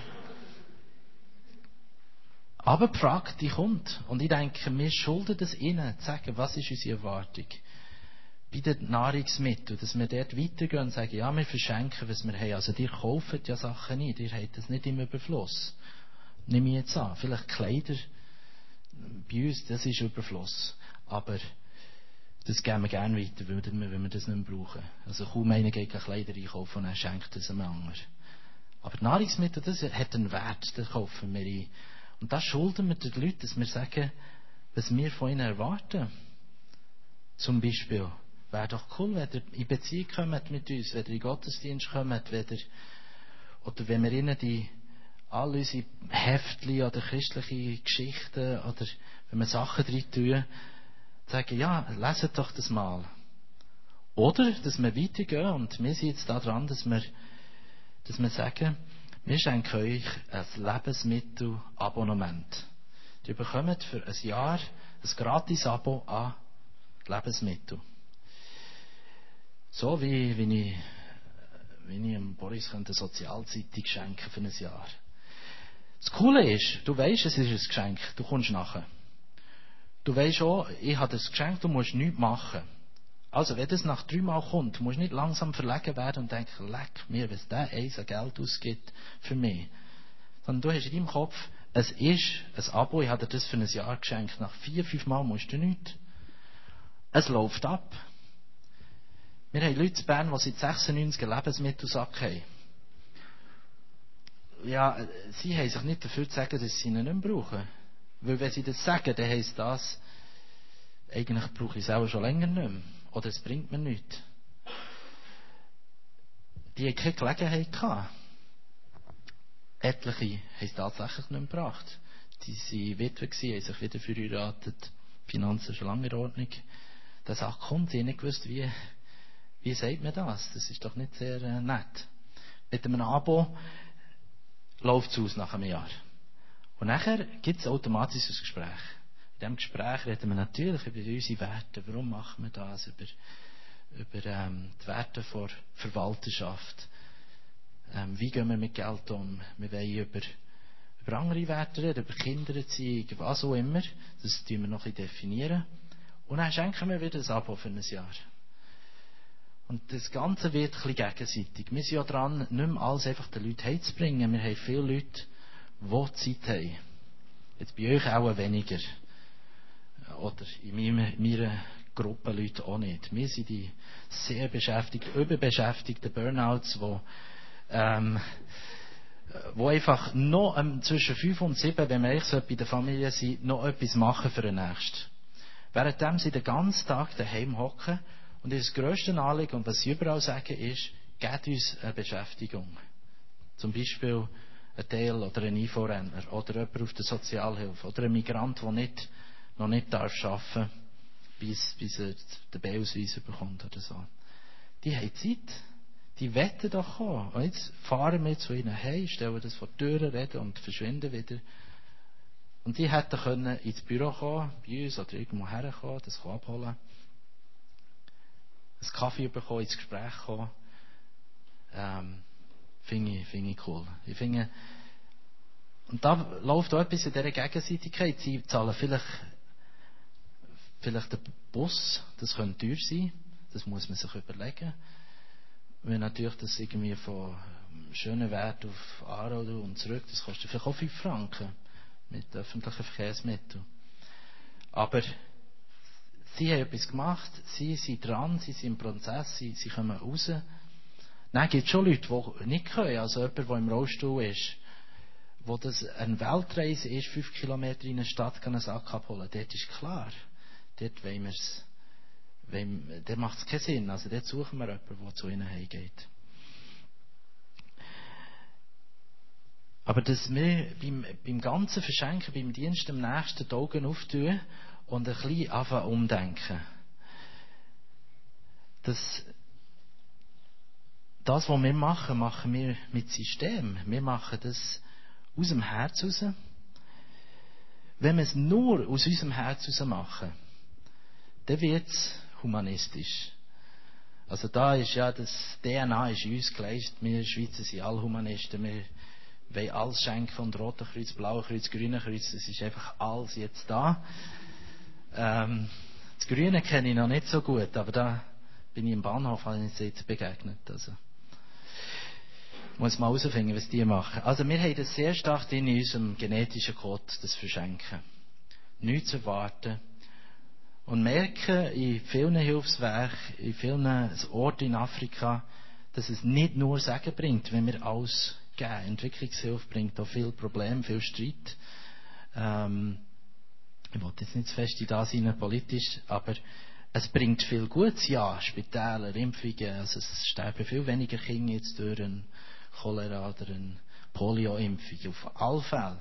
Aber die Frage, die kommt. Und ich denke, wir schulden es ihnen, zu sagen, was ist unsere Erwartung bei den Nahrungsmitteln, dass wir dort weitergehen und sagen, ja, wir verschenken, was wir haben. Also, ihr kauft ja Sachen nicht, ihr habt das nicht im Überfluss. Nehme ich jetzt an. Vielleicht Kleider, bei uns, das ist Überfluss. Aber, das geben wir gerne weiter, wenn wir das nicht mehr brauchen. Also, kaum einer geht Kleider einkaufen und er schenkt es einem anderen. Aber Nahrungsmittel, das hat einen Wert, das kaufen wir ein. Und das schulden wir den Leuten, dass wir sagen, was wir von ihnen erwarten. Zum Beispiel, Wäre doch cool, wenn ihr in Beziehung kommt mit uns, wenn ihr in Gottesdienst kommt, wenn ihr, oder wenn wir ihnen die, all unsere Heftchen oder christliche Geschichten oder wenn wir Sachen drin tun, sagen, ja, leset doch das mal. Oder, dass wir weitergehen und wir sind jetzt da dran, dass wir, dass wir sagen, Wir schenken euch ein Lebensmittelabonnement. Ihr bekommt für ein Jahr ein Gratis-Abo an Lebensmittel. So wie, wie ich, wie ich Boris eine Sozialzeitung schenken für ein Jahr. Das Coole ist, du weißt, es ist ein Geschenk, du kommst nachher. Du weißt auch, ich habe das Geschenk, du musst nichts machen. Also, wenn das nach dreimal kommt, musst du nicht langsam verlegen werden und denken, leck mir, was der eins an Geld ausgibt für mich. Sondern du hast in deinem Kopf, es ist ein Abo, ich habe dir das für ein Jahr geschenkt. Nach vier, fünf Mal musst du nichts. Es läuft ab. Wir haben Leute in Bern, die seit 96 einen Lebensmittelsack haben. Ja, sie haben sich nicht dafür zu sagen, dass sie ihn nicht mehr brauchen. Weil wenn sie das sagen, dann heisst das, eigentlich brauche ich es auch schon länger nicht mehr. Oder es bringt mir nichts. Die haben keine Gelegenheit gehabt. Etliche haben es tatsächlich nicht mehr gebracht. Die waren Witwe, haben sich wieder verheiratet. Finanzen schon lange in Ordnung. Der Sache kommt, ich habe nicht gewusst, wie, wie sagt man das? Das ist doch nicht sehr äh, nett. Mit einem Abo läuft es aus nach einem Jahr. Und nachher gibt es automatisch ein Gespräch. In diesem Gespräch reden wir natürlich über unsere Werte. Warum machen wir das? Über, über ähm, die Werte der Verwalterschaft. Ähm, wie gehen wir mit Geld um? Wir wollen über, über andere Werte reden, über Kindererziehung, was auch immer. Das tun wir noch ein definieren. Und dann schenken wir wieder ein Abo für ein Jahr. Und das Ganze wird ein bisschen gegenseitig. Wir sind ja dran, nicht mehr alles einfach den Leuten heimzubringen. Wir haben viele Leute, die Zeit haben. Jetzt bei euch auch weniger. Oder in meiner, meiner Gruppe Leute auch nicht. Wir sind die sehr beschäftigten, überbeschäftigten Burnouts, die, ähm, wo einfach noch ähm, zwischen fünf und sieben, wenn wir eigentlich so bei der Familie sind, noch etwas machen für den Nächsten. Währenddem sie den ganzen Tag daheim hocken und das grösste Anliegen, und was sie überall sagen, ist, gebt uns eine Beschäftigung. Zum Beispiel ein Teil oder ein Einfuhrhändler oder jemand auf der Sozialhilfe oder ein Migrant, der nicht, noch nicht darf arbeiten bis, bis er den B-Ausweis bekommt oder so. Die haben Zeit. Die wetten doch kommen. Und jetzt fahren wir zu ihnen heim, stellen das vor die Tür, reden und verschwinden wieder. Und die hätten können ins Büro kommen, bei uns oder irgendwo herkommen, das abholen. Einen Kaffee bekommen, ins Gespräch kommen. Ähm, Finde ich, finde ich cool. Ich finde, und da läuft auch etwas in dieser Gegenseitigkeit. Sie zahlen vielleicht, vielleicht den Bus, das könnte teuer sein, das muss man sich überlegen. Wenn natürlich das irgendwie von schönen Wert auf Aarau und zurück, das kostet vielleicht auch 5 Franken mit öffentlichen Verkehrsmitteln. Aber sie haben etwas gemacht, sie sind dran, sie sind im Prozess, sie, sie kommen raus. Nein, es gibt schon Leute, die nicht können. Also jemand, der im Rollstuhl ist, wo das eine Weltreise ist, fünf Kilometer in eine Stadt kann einen Sack abholen. Dort ist klar. Dort wollen wir es. Dort macht es keinen Sinn. Also dort suchen wir jemanden, der zu ihnen heimgeht. Aber dass wir beim, beim ganzen Verschenken, beim Dienst dem Nächsten die Augen auftun und ein bisschen anfangen umdenken. Das, das, was wir machen, machen wir mit System. Wir machen das aus dem Herz raus. Wenn wir es nur aus unserem Herz raus machen, dann wird es humanistisch. Also da ist ja das DNA ist in uns geleistet. Wir Schweizer sind alle Humanisten. Wir wollen alles schenken von Roten Kreuz, Blauen Kreuz, Grünen Kreuz. Es ist einfach alles jetzt da. Ähm, das Grüne kenne ich noch nicht so gut, aber da bin ich im Bahnhof, habe ich jetzt begegnet. Also muss mal herausfinden, was die machen. Also wir haben das sehr stark in unserem genetischen Code, das Verschenken. Nichts zu erwarten. Und merken in vielen Hilfswerken, in vielen Orten in Afrika, dass es nicht nur Segen bringt, wenn wir alles geben. Entwicklungshilfe bringt auch viel Probleme, viel Streit. Ähm, ich wollte jetzt nicht zu fest in das rein, politisch, aber es bringt viel Gutes, ja, Spitäler, Impfungen, also es sterben viel weniger Kinder jetzt durch einen Cholera oder eine Polio-Impfung, auf alle Fälle.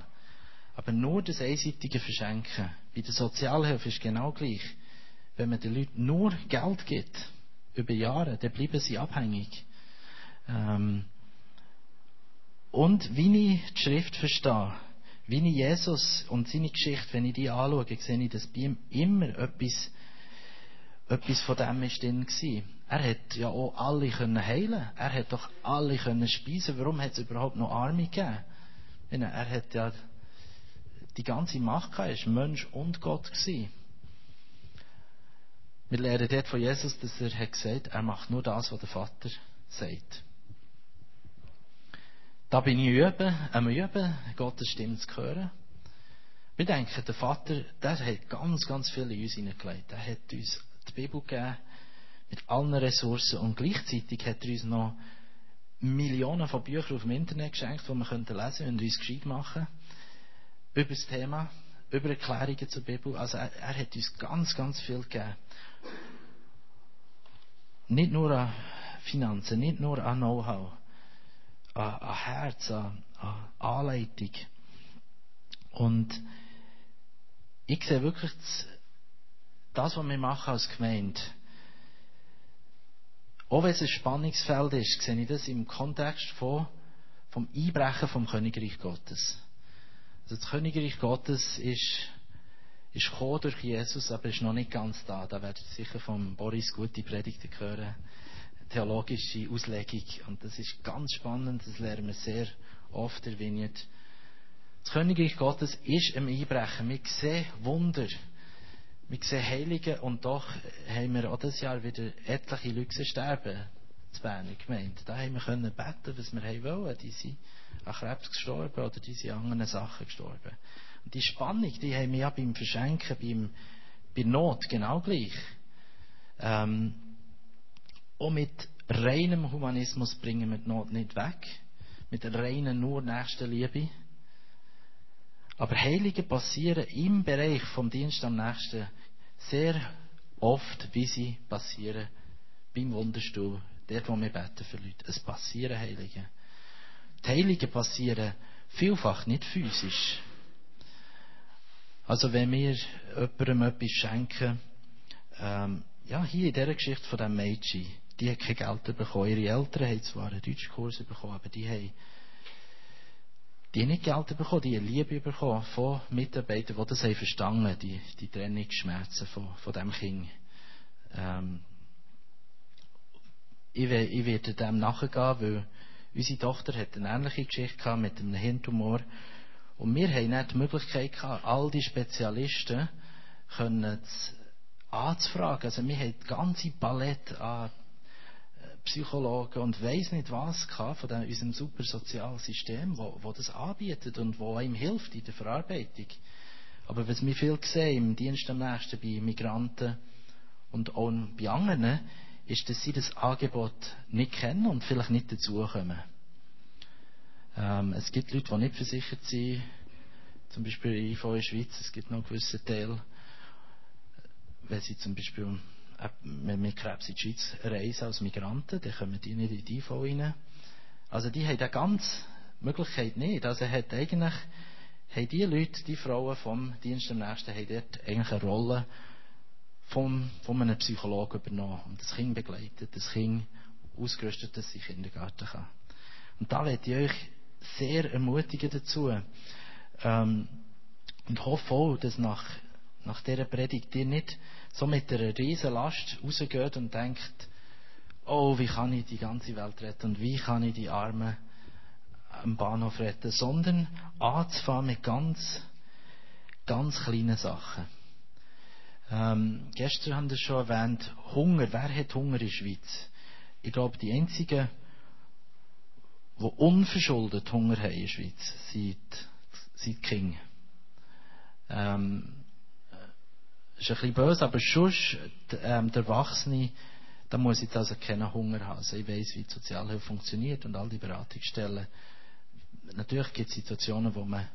Aber nur das einseitige Verschenken. Bei der Sozialhilfe ist genau gleich. Wenn man den Leuten nur Geld gibt, über Jahre, dann bleiben sie abhängig. Ähm, Und wie ich die Schrift verstehe, wie ich Jesus und seine Geschichte, wenn ich die anschaue, sehe ich, dass bei ihm immer etwas, etwas von dem ist drin war. Er hat ja auch alle können heilen. Er hat doch alle können speisen. Warum hat es überhaupt noch Arme gegeben? Er hat ja die ganze Macht gehabt. Er war Mensch und Gott gewesen. Wir lernen dort von Jesus, dass er hat gesagt, er macht nur das, was der Vater sagt. Da bin ich üben, am Üben, Gottes Stimme zu hören. Wir denken, der Vater, der hat ganz, ganz viel in uns hineingelegt. Er hat uns die Bibel gegeben, mit allen Ressourcen, und gleichzeitig hat er uns noch Millionen von Büchern auf dem Internet geschenkt, die wir lesen können und uns gescheit machen über das Thema, über Erklärungen zur Bibel. Also er, er hat uns ganz, ganz viel gegeben. Nicht nur an Finanzen, nicht nur an Know-how, an, an Herz, an, an Anleitung. Und ich sehe wirklich das, was wir machen als Gemeinde, auch wenn es ein Spannungsfeld ist, sehe ich das im Kontext von, vom Einbrechen vom Königreich Gottes. Also das Königreich Gottes ist, ist gekommen durch Jesus, aber ist noch nicht ganz da. Da werdet ihr sicher von Boris gute Predigten hören theologische Auslegung. Und das ist ganz spannend, das lernen wir sehr oft der Vineyard. Das Königreich Gottes ist im Einbrechen. Wir sehen Wunder. Wir sehen Heilige und doch haben wir auch dieses Jahr wieder etliche Leute sterben. Zu Bern gemeint. Da haben wir können beten, was wir wollen. Die sind an Krebs gestorben oder die sind an anderen Sachen gestorben. Und die Spannung, die haben wir ja beim Verschenken, beim, bei Not genau gleich. Ähm, auch mit reinem Humanismus bringen wir die Not nicht weg. Mit der reinen nur Nächstenliebe. Aber Heilige passieren im Bereich vom Dienst am Nächsten sehr oft, wie sie passieren beim Wunderstuhl, dort, wo wir beten für Leute. Es passieren Heilige. Die Heiligen passieren vielfach nicht physisch. Also wenn wir jemandem etwas schenken, ähm, ja, hier in dieser Geschichte von dem Mädchen, die hat kein Geld bekommen. Ihre Eltern haben zwar einen Deutschkurs bekommen, aber die haben, die nicht Geld bekommen, die haben Liebe bekommen von Mitarbeitern, die das haben verstanden, die, die Trennungsschmerzen von, von dem Kind. Ähm, ich, ich werde dem nachgehen, weil unsere Tochter hat eine ähnliche Geschichte gehabt mit einem Hirntumor. Und wir haben nicht die Möglichkeit gehabt, all die Spezialisten können anzufragen. Also wir haben die ganze Palette an Psychologen und weiß nicht was von dem, unserem super sozialen System, wo, wo das anbietet und wo einem hilft in der Verarbeitung. Aber was wir viel sehen im Dienst am nächsten bei Migranten und auch bei anderen, ist, dass sie das Angebot nicht kennen und vielleicht nicht dazukommen. Ähm, es gibt Leute, die nicht versichert sind, zum Beispiel in der Schweiz, es gibt noch einen gewissen Teil, wenn sie zum Beispiel wenn wir Krebs in die Schweiz reisen als Migranten, dann kommen die nicht in die IV rein. Also die haben da ganz Möglichkeit nicht. Also hat eigentlich, haben die Leute, die Frauen vom Dienst am Nächsten, haben dort eigentlich eine Rolle vom, von einem Psychologen übernommen und das Kind begleitet, das Kind ausgerüstet, dass sie Kindergarten kann. Und da werde ich euch sehr ermutigen dazu. Ähm, und hoffe auch, dass nach, nach dieser Predigt ihr nicht so mit einer riesen Last rausgeht und denkt, oh, wie kann ich die ganze Welt retten und wie kann ich die Armen am Bahnhof retten, sondern anzufangen mit ganz, ganz kleinen Sachen. Ähm, gestern haben wir schon erwähnt, Hunger. Wer hat Hunger in der Schweiz? Ich glaube, die einzigen, die unverschuldet Hunger haben in der Schweiz, sind, sind die Kinder. Ähm, ist ein bisschen böse, aber schon ähm, der Erwachsene, da muss ich also keinen Hunger haben. Also ich weiß, wie die Sozialhilfe funktioniert und all die Beratungsstellen. Natürlich gibt es Situationen, wo man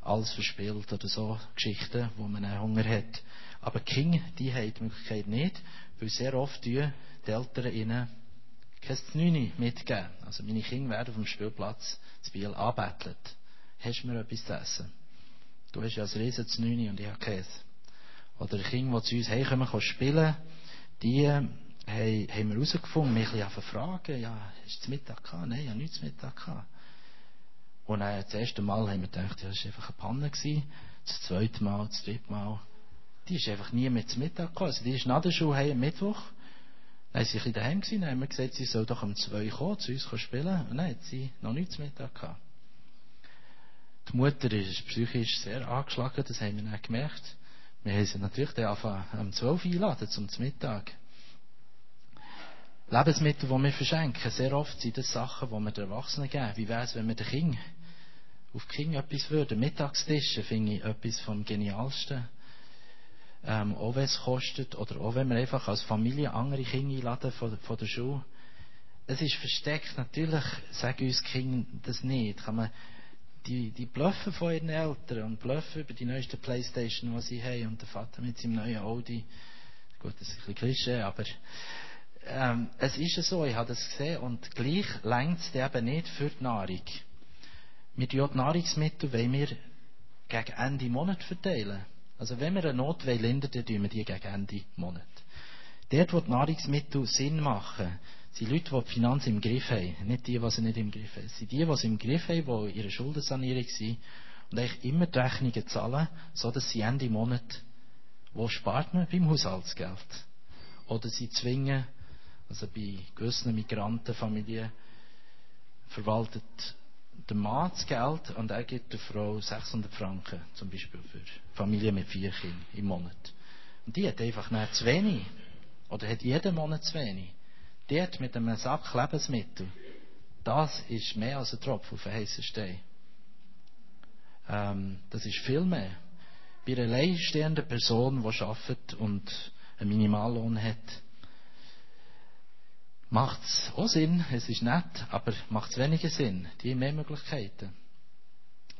alles verspielt oder so, Geschichten, wo man einen Hunger hat. Aber die Kinder, die haben die Möglichkeit nicht, weil sehr oft die Eltern ihnen kein Znüni mitgeben. Also meine Kinder werden auf dem Spielplatz zu Biel anbettelt. Hast du mir etwas zu essen? Du hast ja ein riesen Znüni und ich habe keins oder Kinder, die zu uns heimkommen, können spielen, die äh, haben, wir herausgefunden, mich ein bisschen fragen, ja, hast du Mittag gehabt? Nein, ich habe nichts Mittag gehabt. Und dann, das erste Mal haben wir gedacht, ja, das war einfach eine Panne. Das zweite Mal, das dritte Mal. Die ist einfach nie mit zum Mittag gekommen. Also die ist nach der Schule am Mittwoch. Dann war sie ein bisschen daheim gewesen. Dann haben wir gesagt, sie soll doch um zwei kommen, zu uns spielen. Und dann hat sie noch nichts zum Mittag gehabt. Die Mutter ist psychisch sehr angeschlagen, das haben wir dann gemerkt. Wir haben sie natürlich dann um 12 Uhr einladen, zum Mittag. Lebensmittel, die wir verschenken, sehr oft sind das Sachen, die wir den Erwachsenen geben. Wie wäre es, wenn wir den Kindern auf King etwas würden? Mittagstische finde ich etwas vom Genialsten. Ähm, auch wenn es kostet, oder auch wenn wir einfach als Familie andere Kinder einladen von, von der Schule. Es ist versteckt. Natürlich sagen uns Kinder das nicht. Kann man die, die bluffen von ihren Eltern und bluffen über die neueste Playstation, die sie haben, und der Vater mit seinem neuen Audi. Gut, das ist ein bisschen Klischee, aber ähm, es ist so, ich habe das gesehen, und gleich längt es eben nicht für die Nahrung. Wir die Nahrungsmittel wollen wir gegen Ende Monat verteilen. Also wenn wir eine Not lindern, dann tun wir die gegen Ende Monat. Dort, wo die Nahrungsmittel Sinn machen, sind Leute, die die Finanzen im Griff haben. Nicht die, die sie nicht im Griff haben. Es sind die, die sie im Griff haben, die ihre Schuldensanierung sind und eigentlich immer die Rechnungen zahlen, so dass sie Ende Monat, wo spart man? Beim Haushaltsgeld. Oder sie zwingen, also bei gewissen Migrantenfamilien verwaltet der Mann das Geld und er gibt der Frau 600 Franken, zum Beispiel für Familien mit vier Kindern im Monat. Und die hat einfach nicht zu wenig. Oder hat jeden Monat zu wenig. Dort mit einem Sack Lebensmittel, das ist mehr als ein Tropfen auf einen heißen Stein. Ähm, das ist viel mehr. Bei einer alleinstehenden Person, die arbeitet und einen Minimallohn hat, macht es auch Sinn, es ist nett, aber macht es weniger Sinn. Die haben mehr Möglichkeiten.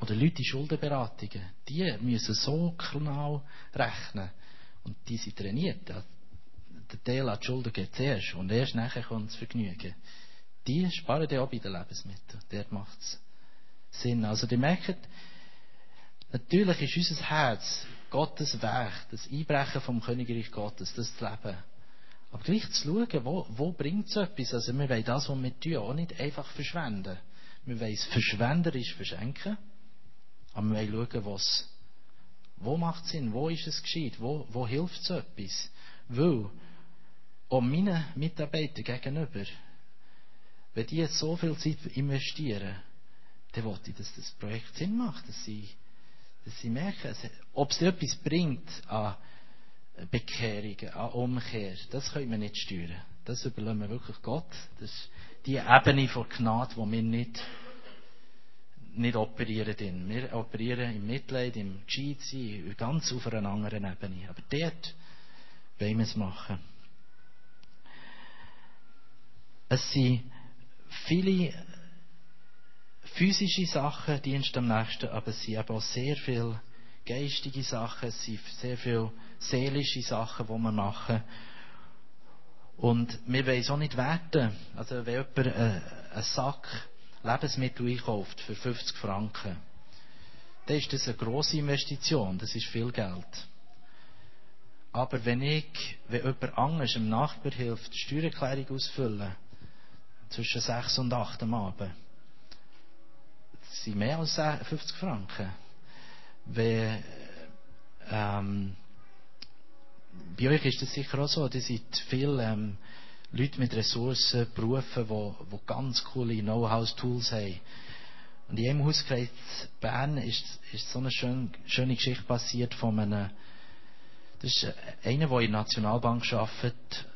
Oder Leute in Schuldenberatungen, die müssen so genau rechnen. Und die sind trainiert. Der Teil an die Schulden geht zuerst und erst nachher kommt das Vergnügen. Die sparen dann auch bei den Lebensmitteln. Dort macht es Sinn. Also, die merken, natürlich ist unser Herz Gottes Weg, das Einbrechen vom Königreich Gottes, das Leben. Aber gleich zu schauen, wo, wo bringt es etwas? Also wir wollen das, was wir tun, auch nicht einfach verschwenden. Wir wollen es verschwenderisch verschenken, aber wir wollen schauen, was, wo macht es Sinn, wo ist es gescheit, wo, wo hilft es etwas. Weil, um meinen Mitarbeitern gegenüber, wenn die jetzt so viel Zeit investieren, dann wollte ich, dass das Projekt Sinn macht, dass sie, dass sie merken, ob es etwas bringt an Bekehrungen, an Umkehr, das können wir nicht steuern. Das überlassen wir wirklich Gott. Das ist die Ebene von Gnade, die wir nicht, nicht operieren. Drin. Wir operieren im Mitleid, im Gescheitsein, ganz auf einer anderen Ebene. Aber dort wollen wir es machen. Es sind viele physische Sachen, Dienst am nächsten, aber es sind eben auch sehr viele geistige Sachen, es sind sehr viele seelische Sachen, die wir machen. Und wir wollen es auch nicht werten. Also, wenn jemand einen Sack Lebensmittel einkauft für 50 Franken, dann ist das eine grosse Investition, das ist viel Geld. Aber wenn ich, wenn jemand anders einem Nachbar hilft, die Steuererklärung ausfüllen, zwischen 6 und 8 am Abend, das sind mehr als 50 Franken wenn, ähm, bei euch ist das sicher auch so, ihr seid viele ähm, Leute mit Ressourcen, Berufen, die, die ganz coole Know-hows, Tools haben. Und in einem Hauskreis Bern ist, ist so eine schöne, schöne Geschichte passiert von einem, das ist einer, der in der Nationalbank arbeitet,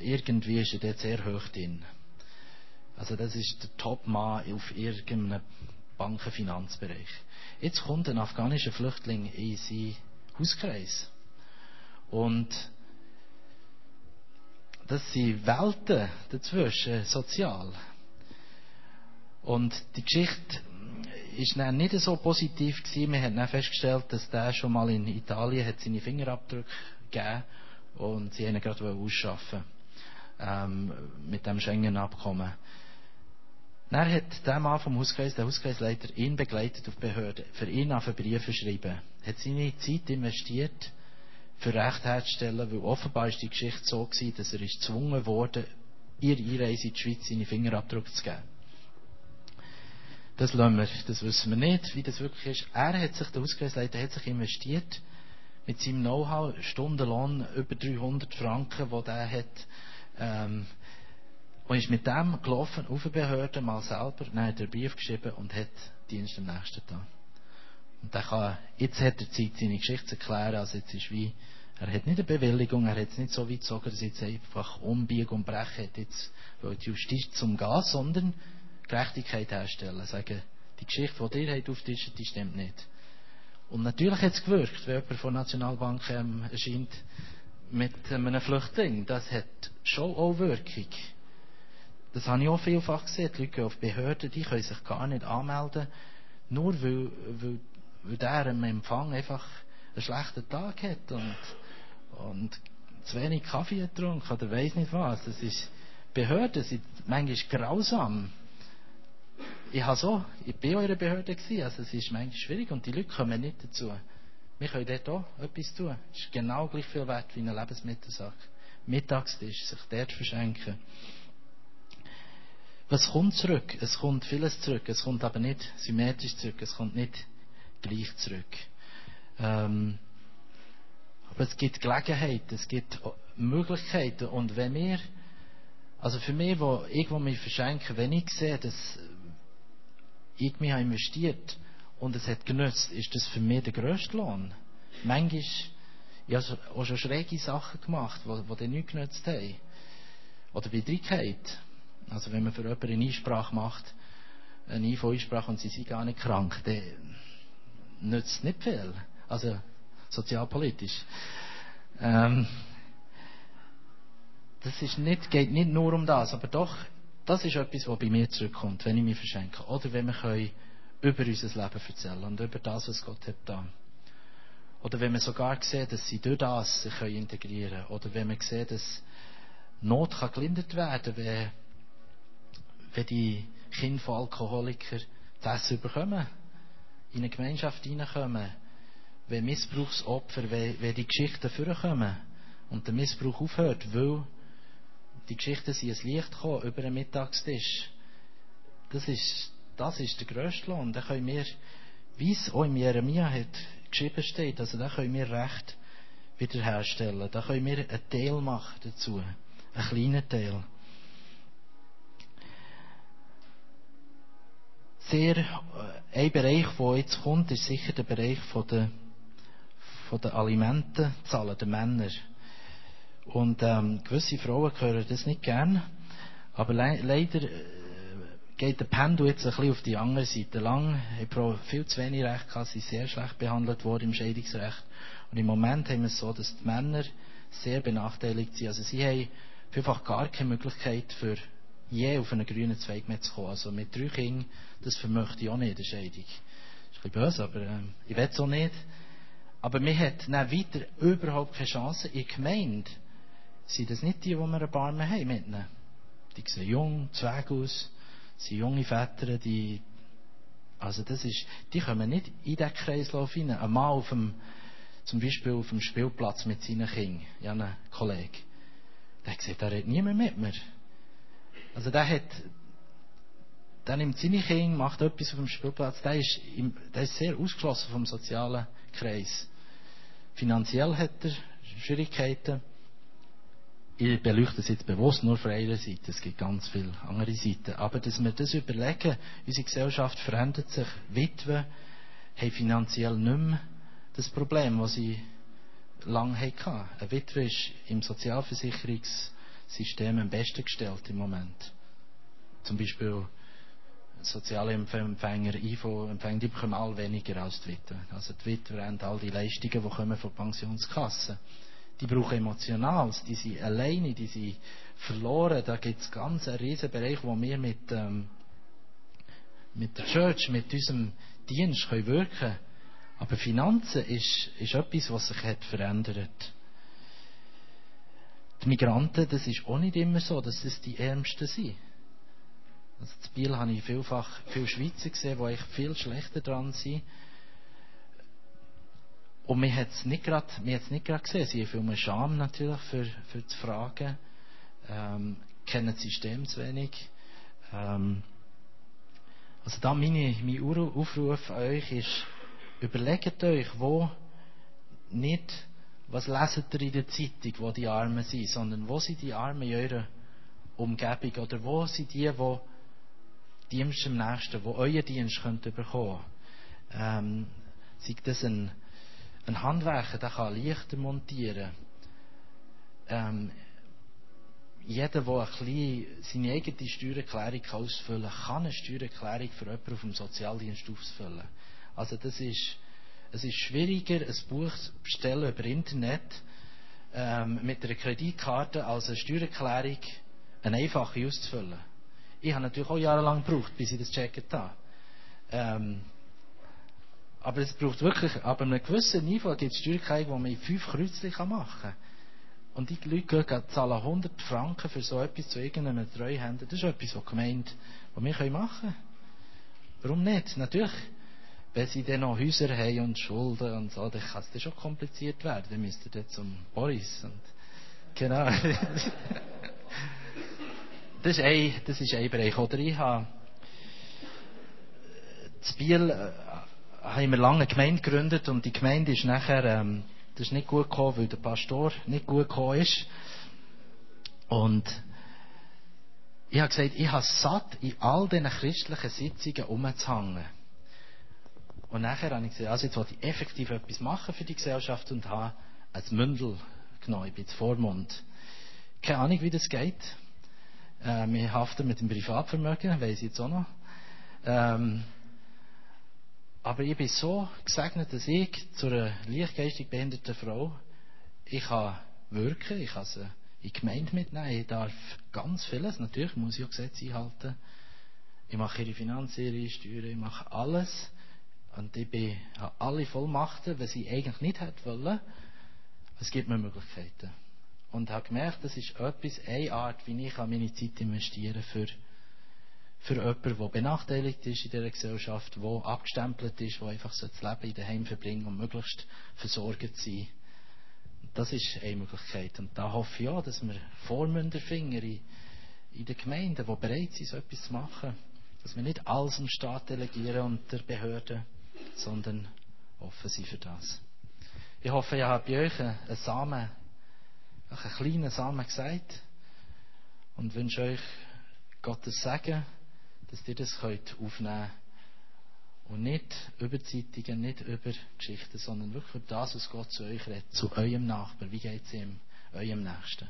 irgendwie ist er dort sehr hoch drin. Also das ist der Top-Mann auf irgendeinem Bankenfinanzbereich. Jetzt kommt ein afghanischer Flüchtling in seinen Hauskreis. Und das sind Welten dazwischen, sozial. Und die Geschichte ist dann nicht so positiv gewesen. Wir haben dann festgestellt, dass der schon mal in Italien hat seine Fingerabdrücke gegeben und sie haben ihn gerade ausschaffen ähm, mit dem Schengen-Abkommen. Dann hat der Mann vom Hauskreis, der Hauskreisleiter, ihn begleitet auf die Behörde, für ihn auf Briefe schreiben, hat seine Zeit investiert, für Recht herzustellen, weil offenbar ist die Geschichte so gewesen, dass er gezwungen wurde, ihr Einreise in die Schweiz seine Fingerabdrücke zu geben. das lassen wir, das wissen wir nicht, wie das wirklich ist. Er hat sich, der Ausgangsleiter hat sich investiert mit seinem Know-how, Stundenlohn über 300 Franken, wo der hat, ähm, und ist mit dem gelaufen auf eine Behörde mal selber, dann hat er einen Brief geschrieben und hat Dienst am nächsten Tag. Und der kann, jetzt hat er Zeit, seine Geschichte zu erklären, also jetzt ist wie, er hat nicht eine Bewilligung, er hat es nicht so weit gezogen, dass er jetzt einfach umbiegen und brechen hat, jetzt will die Justiz zum Gehen, sondern Gerechtigkeit herstellen. Sagen, die Geschichte, die ihr habt auftischt, die stimmt nicht. Und natürlich hat es gewirkt, wenn jemand von der Nationalbank ähm, erscheint mit einem Flüchtling. Das hat schon auch Wirkung. Das habe ich auch vielfach gesehen. Die Leute gehen auf Behörden, die können sich gar nicht anmelden, nur weil, weil, weil der am Empfang einfach einen schlechten Tag hat und, und zu wenig Kaffee getrunken oder weiss nicht was. Das ist, Behörden sind manchmal grausam. Ich habe so, ich bin auch in Behörde gewesen, also es ist manchmal schwierig und die Leute kommen nicht dazu. Wir können dort auch etwas tun. Es ist genau gleich viel wert wie ein Lebensmittelsack. Mittagstisch, sich dort verschenken. Was kommt zurück? Es kommt vieles zurück. Es kommt aber nicht symmetrisch zurück. Es kommt nicht gleich zurück. Ähm, aber es gibt Gelegenheiten, es gibt Möglichkeiten. Und wenn wir, also für mich, wo ich wo mich verschenke, wenn ich sehe, dass ich mich habe investiert und es hat genützt, ist das für mich der grösste Lohn. Manchmal, ich habe auch schon schräge Sachen gemacht, die, die dann nichts genützt haben. Oder bei Dreigkeit. Also wenn man für jemanden eine Einsprache macht, eine IV-Einsprache und sie sind gar nicht krank, dann nützt nicht viel. Also sozialpolitisch. Ähm, das ist nicht, geht nicht nur um das, aber doch, das ist etwas, was bei mir zurückkommt, wenn ich mich verschenke. Oder wenn wir können über unser Leben erzählen und über das, was Gott hat da. Oder wenn man sogar sieht, dass sie durch das sich integrieren können. Oder wenn man sieht, dass Not kann gelindert werden wenn wenn die Kinder von Alkoholikern das Essen bekommen, in eine Gemeinschaft hineinkommen, wenn Missbrauchsopfer, wenn, wenn die Geschichten vorkommen und der Missbrauch aufhört, weil die Geschichten sind ins Licht gekommen über den Mittagstisch. Das ist, das ist der grösste Lohn. Da können wir, wie es auch im Jeremia hat geschrieben steht, also da können wir Recht wiederherstellen. Da können wir einen Teil machen dazu. Einen kleinen Teil. Sehr, äh, ein Bereich, der jetzt kommt, ist sicher der Bereich von der, von der Alimentenzahlen der Männer. Und ähm, gewisse Frauen hören das nicht gern, aber le leider äh, geht der Pendel jetzt ein bisschen auf die andere Seite. Lang haben Frauen viel zu wenig Recht gehabt, sie sehr schlecht behandelt worden im Scheidungsrecht. Und im Moment haben wir es so, dass die Männer sehr benachteiligt sind. Also sie haben vielfach gar keine Möglichkeit für je auf einen grünen Zweig mehr zu kommen. Also mit drei Kindern, das vermöchte ich auch nicht, eine Scheidung. Das ist ein bisschen böse, aber äh, ich will es auch nicht. Aber mir hat dann weiter überhaupt keine Chance. In der Gemeinde sind das nicht die, die wir ein paar mehr haben mit ihnen. Die sehen jung, Zweig aus, sind junge Väter, die, also das ist, die kommen nicht in diesen Kreislauf hinein. Ein Mann auf dem, zum Beispiel auf dem Spielplatz mit seinen Kindern, ja, ein Kollege, der gesagt, da redet niemand mit mir. Also der hat, der nimmt seine Kinder, macht etwas auf dem Spielplatz, der ist, im, der ist sehr ausgeschlossen vom sozialen Kreis. Finanziell hat er Schwierigkeiten. Ich beleuchte es jetzt bewusst nur von einer Seite. Es gibt ganz viele andere Seiten. Aber dass wir das überlegen, unsere Gesellschaft verändert sich. Witwen haben finanziell nicht mehr das Problem, das sie lange hatten. Eine Witwe ist im Sozialversicherungs System am besten gestellt im Moment. Zum Beispiel Sozialempfänger, IV-Empfänger, die bekommen all weniger als die Witwe. Also die Witwe haben all die Leistungen, die kommen von Pensionskassen. Die brauchen Emotionales, die sind alleine, die sind verloren. Da gibt es ganz einen riesen Bereich, wo wir mit, ähm, mit der Church, mit unserem Dienst können wirken Aber Finanzen ist, ist etwas, was sich hat verändert die Migranten, das ist auch nicht immer so, dass das die Ärmsten sind. Also in Biel habe ich vielfach viele Schweizer gesehen, die eigentlich viel schlechter dran sind. Und mir hat es nicht gerade, nicht gerade gesehen. Sie haben viel mehr Scham natürlich für, für die Fragen, ähm, kennen das System zu wenig. Ähm, Also da meine, mein Aufruf an euch ist, überlegt euch, wo nicht, was leset ihr in der Zeitung, wo die Armen sind, sondern wo sind die Armen in eurer Umgebung oder wo sind die, wo Dienst im Nächsten, wo euer Dienst könnt bekommen. Ähm, sei das ein, ein Handwerker, der kann Lichter montieren. Ähm, jeder, der ein bisschen seine eigene Steuererklärung ausfüllen kann, kann eine Steuererklärung für jemanden auf dem Sozialdienst ausfüllen. Also das ist, es ist schwieriger, ein Buch zu bestellen über Internet ähm, mit einer Kreditkarte als eine Steuererklärung eine einfache auszufüllen. Ich habe natürlich auch jahrelang gebraucht, bis ich das gecheckt habe. Ähm, aber es braucht wirklich, aber einem gewissen Niveau gibt es Steuererklärungen, die man in fünf Kreuzchen machen kann. Und die Leute gehen, zahlen 100 Franken für so etwas zu irgendeinem Treuhänder. Das ist etwas, was gemeint, was wir machen können. Warum nicht? Natürlich, wenn sie dann noch Häuser haben und Schulden und so, dann kann es schon kompliziert werden. Dann müsst ihr dann zum Boris. Und genau. [LAUGHS] das, ist ein, das ist ein Bereich. Oder ich habe in Biel äh, haben wir lange eine Gemeinde gegründet und die Gemeinde ist nachher ähm, das ist nicht gut gekommen, weil der Pastor nicht gut gekommen ist. Und ich habe gesagt, ich habe satt, in all diesen christlichen Sitzungen umzuhängen. Und nachher habe ich gesagt, also jetzt wollte ich effektiv etwas machen für die Gesellschaft und habe ein Mündel genommen, ich bin Vormund. Keine Ahnung, wie das geht. Äh, wir haften mit dem Privatvermögen, weiß ich jetzt auch noch. Ähm, aber ich bin so gesegnet, dass ich zu einer leichtgeistig behinderten Frau, ich kann wirken, ich kann sie in die Gemeinde mitnehmen, ich darf ganz vieles, natürlich muss ich auch Gesetze einhalten. Ich mache ihre Finanzen, ihre Steuern, ich mache alles. Und ich bin, habe alle Vollmachten, was ich eigentlich nicht hätte wollen. Es gibt mir Möglichkeiten. Und habe gemerkt, das ist etwas, eine Art, wie ich meine Zeit investieren für für jemanden, der benachteiligt ist in dieser Gesellschaft, der abgestempelt ist, der einfach das Leben in den Heim verbringen und möglichst versorgt sein. Das ist eine Möglichkeit. Und da hoffe ich auch, dass wir Vormünder finden in, in den Gemeinden, die bereit sind, so etwas zu machen. Dass wir nicht alles dem Staat delegieren und der Behörde, sondern offen sind für das. Ich hoffe, ich habe bei euch einen Samen, einen kleinen Samen gesagt und wünsche euch Gottes Segen dass ihr das könnt aufnehmen und nicht über Zeitungen, nicht über Geschichten, sondern wirklich über das, was Gott zu euch redet, zu eurem Nachbarn. Wie geht es ihm, eurem Nächsten?